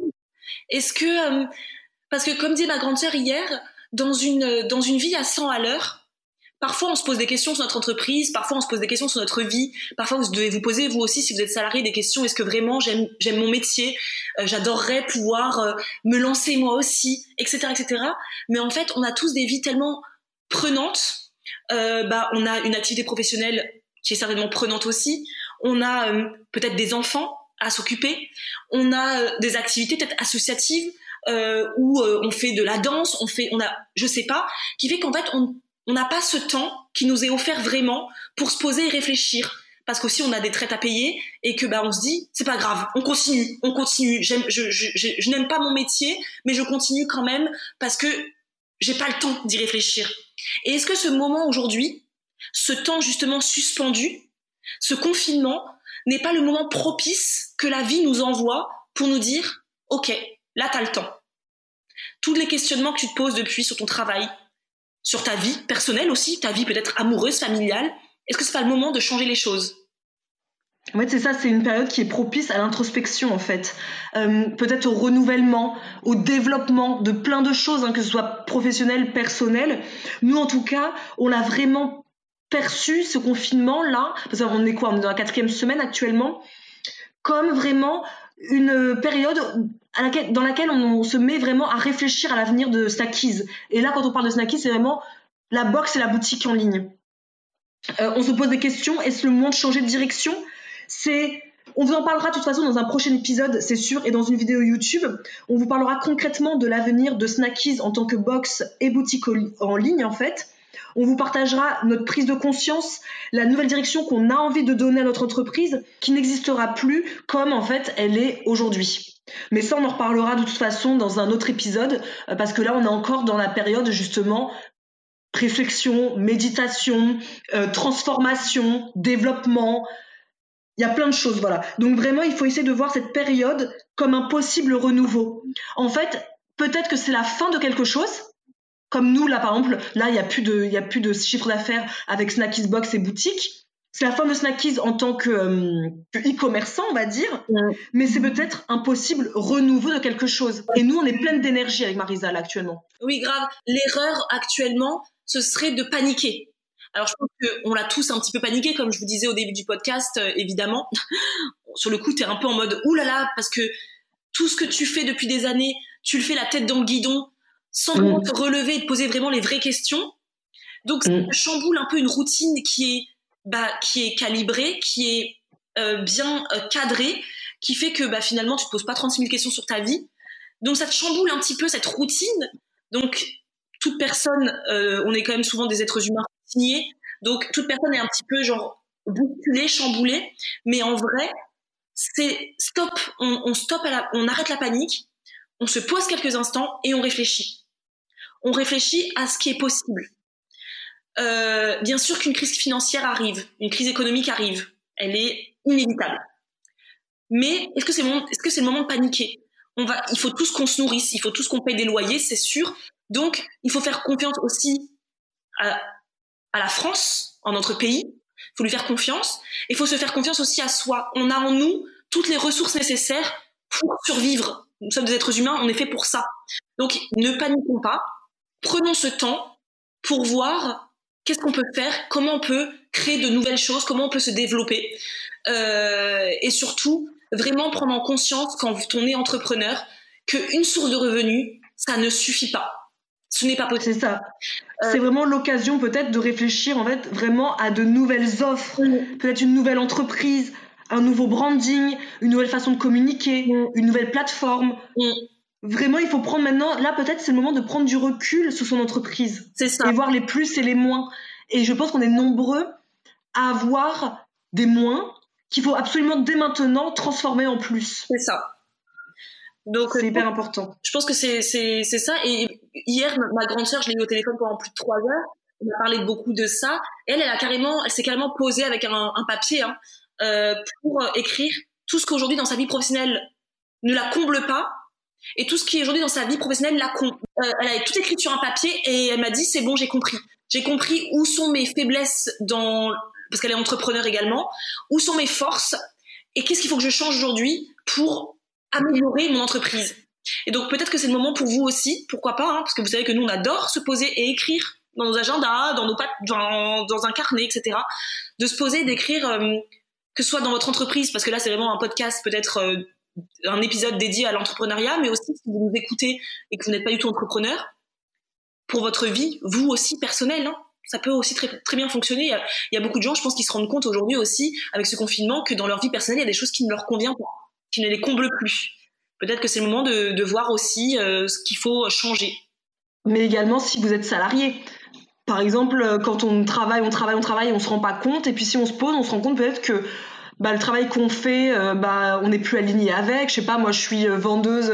Est-ce que euh, parce que comme dit ma grande sœur hier, dans une dans une vie à 100 à l'heure, Parfois, on se pose des questions sur notre entreprise, parfois on se pose des questions sur notre vie, parfois vous devez vous poser vous aussi si vous êtes salarié des questions, est-ce que vraiment j'aime mon métier, euh, j'adorerais pouvoir euh, me lancer moi aussi, etc., etc. Mais en fait, on a tous des vies tellement prenantes. Euh, bah, on a une activité professionnelle qui est certainement prenante aussi. On a peut-être des enfants à s'occuper. On a des activités peut-être associatives où on fait de la danse, on fait, on a, je sais pas, qui fait qu'en fait on on n'a pas ce temps qui nous est offert vraiment pour se poser et réfléchir parce qu'aussi on a des traites à payer et que bah on se dit c'est pas grave, on continue, on continue. Je, je, n'aime pas mon métier, mais je continue quand même parce que j'ai pas le temps d'y réfléchir. Et est-ce que ce moment aujourd'hui, ce temps justement suspendu, ce confinement, n'est pas le moment propice que la vie nous envoie pour nous dire ok, là t'as le temps. Tous les questionnements que tu te poses depuis sur ton travail, sur ta vie personnelle aussi, ta vie peut-être amoureuse, familiale. Est-ce que c'est pas le moment de changer les choses? En fait, c'est ça, c'est une période qui est propice à l'introspection, en fait. Euh, peut-être au renouvellement, au développement de plein de choses, hein, que ce soit professionnel, personnel. Nous, en tout cas, on l'a vraiment perçu, ce confinement-là, parce qu'on est quoi? On est dans la quatrième semaine actuellement, comme vraiment une période dans laquelle on, se met vraiment à réfléchir à l'avenir de Snackies. Et là, quand on parle de Snackies, c'est vraiment la box et la boutique en ligne. Euh, on se pose des questions. Est-ce le moment de changer de direction? C'est on vous en parlera de toute façon dans un prochain épisode, c'est sûr, et dans une vidéo YouTube. On vous parlera concrètement de l'avenir de Snackies en tant que box et boutique en ligne, en fait. On vous partagera notre prise de conscience, la nouvelle direction qu'on a envie de donner à notre entreprise, qui n'existera plus comme en fait elle est aujourd'hui. Mais ça, on en reparlera de toute façon dans un autre épisode, euh, parce que là, on est encore dans la période justement réflexion, méditation, euh, transformation, développement. Il y a plein de choses, voilà. Donc vraiment, il faut essayer de voir cette période comme un possible renouveau. En fait, peut-être que c'est la fin de quelque chose, comme nous, là, par exemple, là, il n'y a, plus de, y a plus de chiffre d'affaires avec Snackies Box et boutique. C'est la fin de Snackies en tant que, euh, e-commerçant, on va dire, mais c'est peut-être un possible renouveau de quelque chose. Et nous, on est pleine d'énergie avec Marisa, là, actuellement. Oui, grave. L'erreur, actuellement, ce serait de paniquer. Alors je pense qu'on l'a tous un petit peu paniqué, comme je vous disais au début du podcast, euh, évidemment. Sur le coup, tu es un peu en mode oulala, là là, parce que tout ce que tu fais depuis des années, tu le fais la tête dans le guidon, sans mmh. te relever et te poser vraiment les vraies questions. Donc ça mmh. chamboule un peu une routine qui est, bah, qui est calibrée, qui est euh, bien euh, cadrée, qui fait que bah, finalement tu te poses pas 36 000 questions sur ta vie. Donc ça te chamboule un petit peu cette routine. Donc toute personne, euh, on est quand même souvent des êtres humains signés, donc toute personne est un petit peu genre bousculée, chamboulée, mais en vrai, c'est stop, on, stop, on arrête la panique, on se pose quelques instants et on réfléchit. On réfléchit à ce qui est possible. Euh, bien sûr qu'une crise financière arrive, une crise économique arrive, elle est inévitable. Mais est-ce que c'est le, moment de paniquer? Il faut tous qu'on se nourrisse, il faut tous qu'on paye des loyers, c'est sûr. Donc, il faut faire confiance aussi à, à la France, en notre pays. Il faut lui faire confiance. Il faut se faire confiance aussi à soi. On a en nous toutes les ressources nécessaires pour survivre. Nous sommes des êtres humains, on est fait pour ça. Donc, ne paniquons pas. Prenons ce temps pour voir qu'est-ce qu'on peut faire, comment on peut créer de nouvelles choses, comment on peut se développer. Euh, et surtout, vraiment prendre en conscience quand on est entrepreneur qu'une source de revenus, ça ne suffit pas. Ce n'est pas possible. C'est ça. Euh, c'est vraiment l'occasion peut-être de réfléchir en fait vraiment à de nouvelles offres, peut-être une nouvelle entreprise, un nouveau branding, une nouvelle façon de communiquer, une nouvelle plateforme. Vraiment, il faut prendre maintenant, là peut-être c'est le moment de prendre du recul sur son entreprise. C'est ça. Et voir les plus et les moins. Et je pense qu'on est nombreux à avoir des moins qu'il faut absolument dès maintenant transformer en plus. C'est ça. Donc c'est hyper important. Je pense que c'est c'est c'est ça. Et hier, ma grande sœur, je l'ai eu au téléphone pendant plus de trois heures. On a parlé beaucoup de ça. Elle, elle a carrément, elle s'est carrément posée avec un, un papier hein, euh, pour écrire tout ce qu'aujourd'hui dans sa vie professionnelle ne la comble pas et tout ce qui est aujourd'hui dans sa vie professionnelle. Euh, elle a tout écrit sur un papier et elle m'a dit c'est bon, j'ai compris. J'ai compris où sont mes faiblesses dans parce qu'elle est entrepreneur également. Où sont mes forces et qu'est-ce qu'il faut que je change aujourd'hui pour améliorer mon entreprise. Et donc peut-être que c'est le moment pour vous aussi, pourquoi pas, hein, parce que vous savez que nous on adore se poser et écrire dans nos agendas, dans nos dans, dans un carnet, etc. De se poser, d'écrire, euh, que ce soit dans votre entreprise, parce que là c'est vraiment un podcast, peut-être euh, un épisode dédié à l'entrepreneuriat, mais aussi si vous nous écoutez et que vous n'êtes pas du tout entrepreneur, pour votre vie, vous aussi personnelle, hein, ça peut aussi très, très bien fonctionner. Il y, a, beaucoup de gens, je pense, qui se rendent compte aujourd'hui aussi, avec ce confinement, que dans leur vie personnelle, il y a des choses qui ne leur conviennent pas qui ne les comble plus. Peut-être que c'est le moment de, voir aussi euh, ce qu'il faut changer. Mais également si vous êtes salarié. Par exemple, euh, quand on travaille, on travaille, on travaille, on se rend pas compte. Et puis si on se pose, on se rend compte peut-être que bah, le travail qu'on fait, euh, bah, on n'est plus aligné avec. Je sais pas, moi je suis vendeuse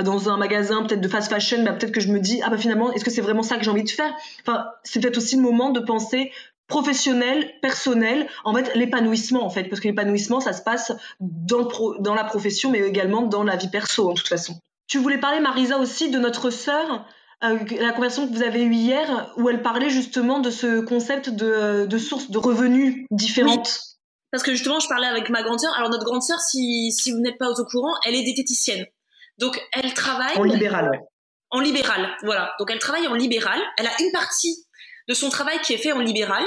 dans un magasin peut-être de fast fashion, bah, peut-être que je me dis, ah bah finalement, est-ce que c'est vraiment ça que j'ai envie de faire? Enfin, c'est peut-être aussi le moment de penser professionnel, personnel, en fait l'épanouissement en fait, parce que l'épanouissement ça se passe dans, dans la profession mais également dans la vie perso en toute façon. Tu voulais parler Marisa aussi de notre sœur, euh, la conversation que vous avez eue hier où elle parlait justement de ce concept de, de sources de revenus différentes. Parce que justement je parlais avec ma grande sœur, alors notre grande sœur si, si vous n'êtes pas au courant, elle est diététicienne. Donc elle travaille... En libéral. En libéral, voilà. Donc elle travaille en libéral. Elle a une partie de son travail qui est fait en libéral,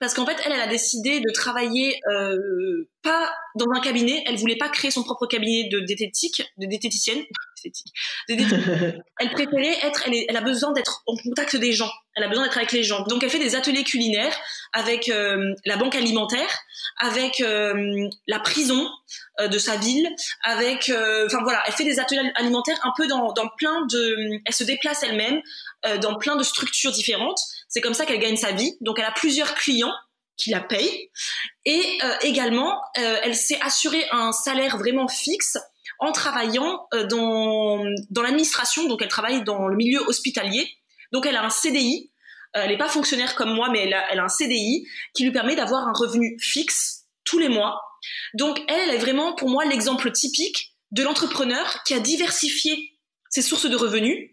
parce qu'en fait, elle, elle a décidé de travailler euh, pas dans un cabinet, elle voulait pas créer son propre cabinet de diététique, de diététicienne, elle préférait être, elle, elle a besoin d'être en contact des gens, elle a besoin d'être avec les gens. Donc elle fait des ateliers culinaires avec euh, la banque alimentaire, avec euh, la prison de sa ville, avec, enfin voilà, elle fait des ateliers alimentaires un peu dans, dans plein de, elle se déplace elle-même dans plein de structures différentes. C'est comme ça qu'elle gagne sa vie. Donc elle a plusieurs clients qui la payent et également elle s'est assurée un salaire vraiment fixe en travaillant euh, dans, dans l'administration, donc elle travaille dans le milieu hospitalier. Donc elle a un CDI, euh, elle n'est pas fonctionnaire comme moi, mais elle a, elle a un CDI qui lui permet d'avoir un revenu fixe tous les mois. Donc elle est vraiment pour moi l'exemple typique de l'entrepreneur qui a diversifié ses sources de revenus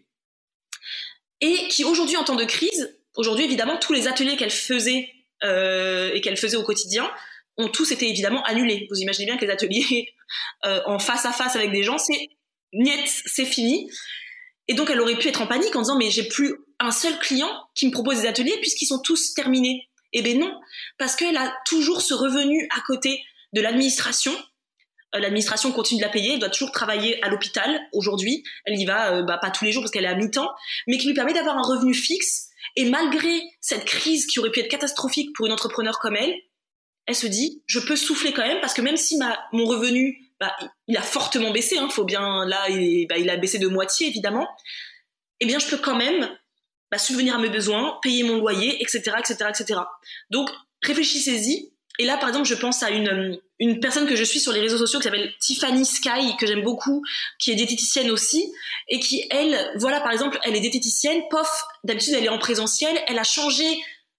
et qui aujourd'hui en temps de crise, aujourd'hui évidemment tous les ateliers qu'elle faisait euh, et qu'elle faisait au quotidien ont tous été évidemment annulés. Vous imaginez bien que les ateliers euh, en face à face avec des gens, c'est niet, c'est fini. Et donc elle aurait pu être en panique en disant mais j'ai plus un seul client qui me propose des ateliers puisqu'ils sont tous terminés. Eh bien non, parce qu'elle a toujours ce revenu à côté de l'administration. Euh, l'administration continue de la payer, elle doit toujours travailler à l'hôpital aujourd'hui. Elle y va bah, pas tous les jours parce qu'elle est à mi-temps, mais qui lui permet d'avoir un revenu fixe. Et malgré cette crise qui aurait pu être catastrophique pour une entrepreneur comme elle, elle se dit je peux souffler quand même parce que même si ma, mon revenu bah, il a fortement baissé, hein, faut bien là il, bah, a baissé de moitié évidemment, eh bien je peux quand même bah, subvenir à mes besoins, payer mon loyer, etc., etc., etc. Donc réfléchissez-y. Et là, par exemple, je pense à une, une personne que je suis sur les réseaux sociaux qui s'appelle Tiffany Sky, que j'aime beaucoup, qui est diététicienne aussi, et qui, elle, voilà, par exemple, elle est diététicienne, pof, d'habitude, elle est en présentiel, elle a changé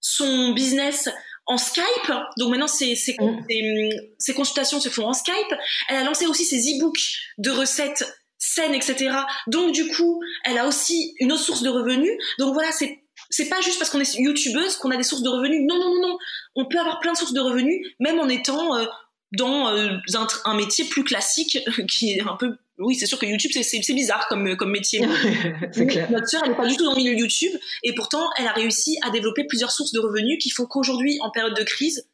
son business en Skype. Donc maintenant, ses, mm. consultations se font en Skype. Elle a lancé aussi ses e-books de recettes saines, etc. Donc du coup, elle a aussi une autre source de revenus. Donc voilà, c'est c'est pas juste parce qu'on est youtubeuse qu'on a des sources de revenus. Non, non, non, non. On peut avoir plein de sources de revenus, même en étant euh, dans euh, un, métier plus classique, qui est un peu oui, c'est sûr que YouTube, c'est bizarre comme, comme métier. c'est clair. Notre sœur, elle n'est pas du tout dans le milieu YouTube, et pourtant, elle a réussi à développer plusieurs sources de revenus qui font qu'aujourd'hui, en période de crise,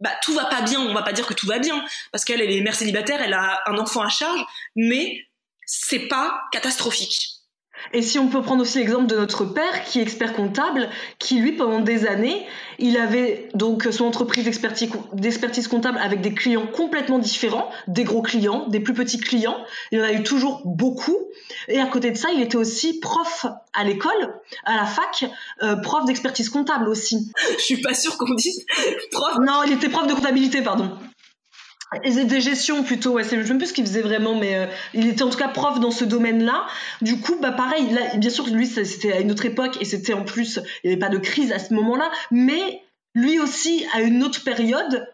bah, tout va pas bien. On va pas dire que tout va bien, parce qu'elle, elle est mère célibataire, elle a un enfant à charge, mais c'est pas catastrophique. Et si on peut prendre aussi l'exemple de notre père, qui est expert comptable, qui lui, pendant des années, il avait donc son entreprise d'expertise comptable avec des clients complètement différents, des gros clients, des plus petits clients. Il en a eu toujours beaucoup. Et à côté de ça, il était aussi prof à l'école, à la fac, euh, prof d'expertise comptable aussi. Je suis pas sûre qu'on dise prof. Non, il était prof de comptabilité, pardon des gestions plutôt, ouais, je ne sais plus ce qu'il faisait vraiment, mais euh, il était en tout cas prof dans ce domaine-là. Du coup, bah pareil, là, bien sûr, lui, c'était à une autre époque et c'était en plus, il n'y avait pas de crise à ce moment-là, mais lui aussi, à une autre période,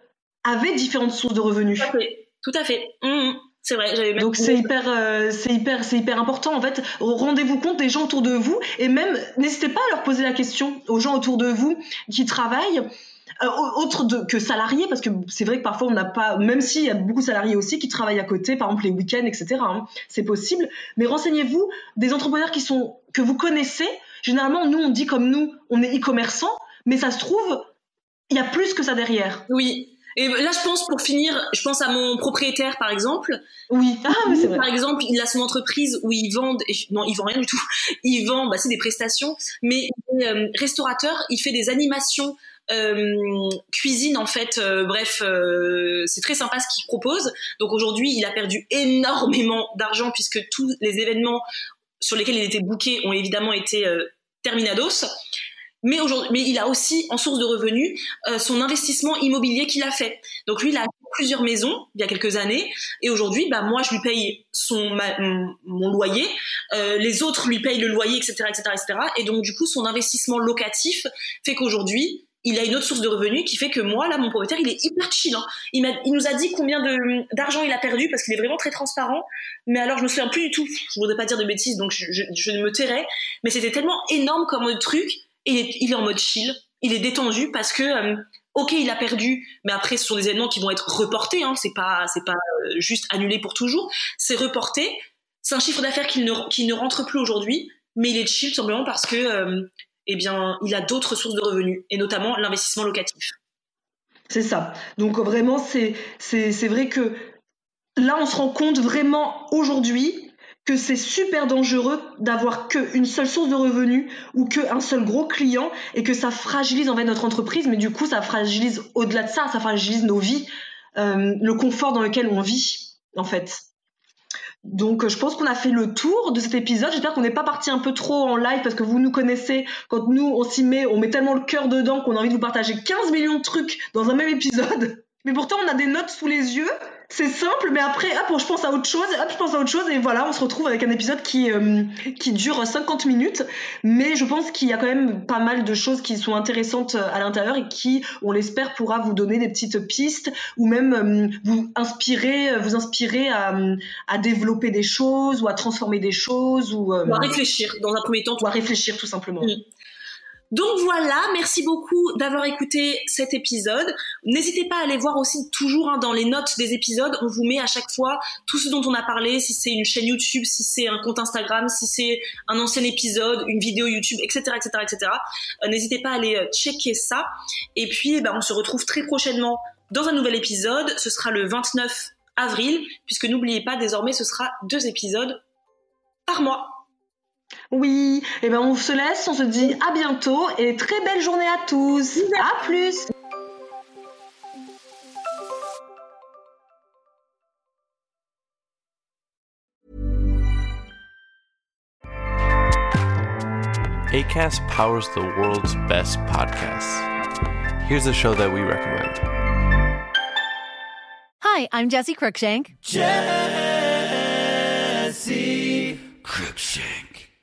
avait différentes sources de revenus. Tout à fait. Tout à fait. Mmh, mmh. C'est vrai, Donc c'est hyper, euh, c'est hyper, c'est hyper important en fait. Rendez-vous compte des gens autour de vous et même n'hésitez pas à leur poser la question aux gens autour de vous qui travaillent. Euh, autre que salariés, parce que c'est vrai que parfois on n'a pas, même s'il y a beaucoup de salariés aussi qui travaillent à côté, par exemple les week-ends, etc. Hein, c'est possible. Mais renseignez-vous des entrepreneurs qui sont que vous connaissez. Généralement, nous on dit comme nous, on est e-commerçant, mais ça se trouve, il y a plus que ça derrière. Oui. Et là, je pense pour finir, je pense à mon propriétaire par exemple. Oui. Ah, mais c'est vrai. Par exemple, il a son entreprise où il vend, non, il vend rien du tout. Il vend, bah, c'est des prestations, mais il est euh, restaurateur. Il fait des animations euh, cuisine en fait. Euh, bref, euh, c'est très sympa ce qu'il propose. Donc aujourd'hui, il a perdu énormément d'argent puisque tous les événements sur lesquels il était booké ont évidemment été terminados. Mais aujourd'hui, mais il a aussi en source de revenus son investissement immobilier qu'il a fait. Donc lui, il a plusieurs maisons il y a quelques années et aujourd'hui, bah moi, je lui paye son mon, loyer, les autres lui payent le loyer, etc., etc., etc. Et donc du coup, son investissement locatif fait qu'aujourd'hui, il a une autre source de revenus qui fait que moi, là, mon propriétaire, il est hyper chill. Hein. Il, nous a dit combien d'argent il a perdu parce qu'il est vraiment très transparent. Mais alors, je me souviens plus du tout. Je voudrais pas dire de bêtises, donc je, me tairais. Mais c'était tellement énorme comme truc. Et il est, en mode chill. Il est détendu parce que, euh, ok, il a perdu, mais après, ce sont des événements qui vont être reportés. Hein. C'est pas, pas euh, juste annulé pour toujours. C'est reporté. C'est un chiffre d'affaires qui ne, ne rentre plus aujourd'hui. Mais il est chill simplement parce que euh, eh bien, il a d'autres sources de revenus, et notamment l'investissement locatif. C'est ça. Donc vraiment, c'est, vrai que là, on se rend compte vraiment aujourd'hui que c'est super dangereux d'avoir qu'une seule source de revenus ou qu'un seul gros client et que ça fragilise en fait notre entreprise, mais du coup, ça fragilise au-delà de ça, ça fragilise nos vies, euh, le confort dans lequel on vit, en fait. Donc je pense qu'on a fait le tour de cet épisode. J'espère qu'on n'est pas parti un peu trop en live parce que vous nous connaissez. Quand nous on s'y met, on met tellement le cœur dedans qu'on a envie de vous partager 15 millions de trucs dans un même épisode. Mais pourtant on a des notes sous les yeux c'est simple, mais après, hop, je pense à autre chose, hop, je pense à autre chose, et voilà, on se retrouve avec un épisode qui, euh, qui dure 50 minutes, mais je pense qu'il y a quand même pas mal de choses qui sont intéressantes euh, à l'intérieur et qui, on l'espère, pourra vous donner des petites pistes ou même euh, vous inspirer, vous inspirer à, à, développer des choses ou à transformer des choses ou, ou à réfléchir dans un premier temps. Ou à réfléchir tout simplement. Donc voilà, merci beaucoup d'avoir écouté cet épisode. N'hésitez pas à aller voir aussi toujours hein, dans les notes des épisodes, on vous met à chaque fois tout ce dont on a parlé, si c'est une chaîne YouTube, si c'est un compte Instagram, si c'est un ancien épisode, une vidéo YouTube, etc., etc., etc. N'hésitez pas à aller euh, checker ça. Et puis, eh ben, on se retrouve très prochainement dans un nouvel épisode. Ce sera le 29 avril, puisque n'oubliez pas, désormais, ce sera deux épisodes par mois. Oui, et eh ben on se laisse, on se dit à bientôt et très belle journée à tous. À plus. ACAST powers the world's best podcasts. Here's a show that we recommend. Hi, I'm Jesse Cruikshank. Jesse Cruikshank.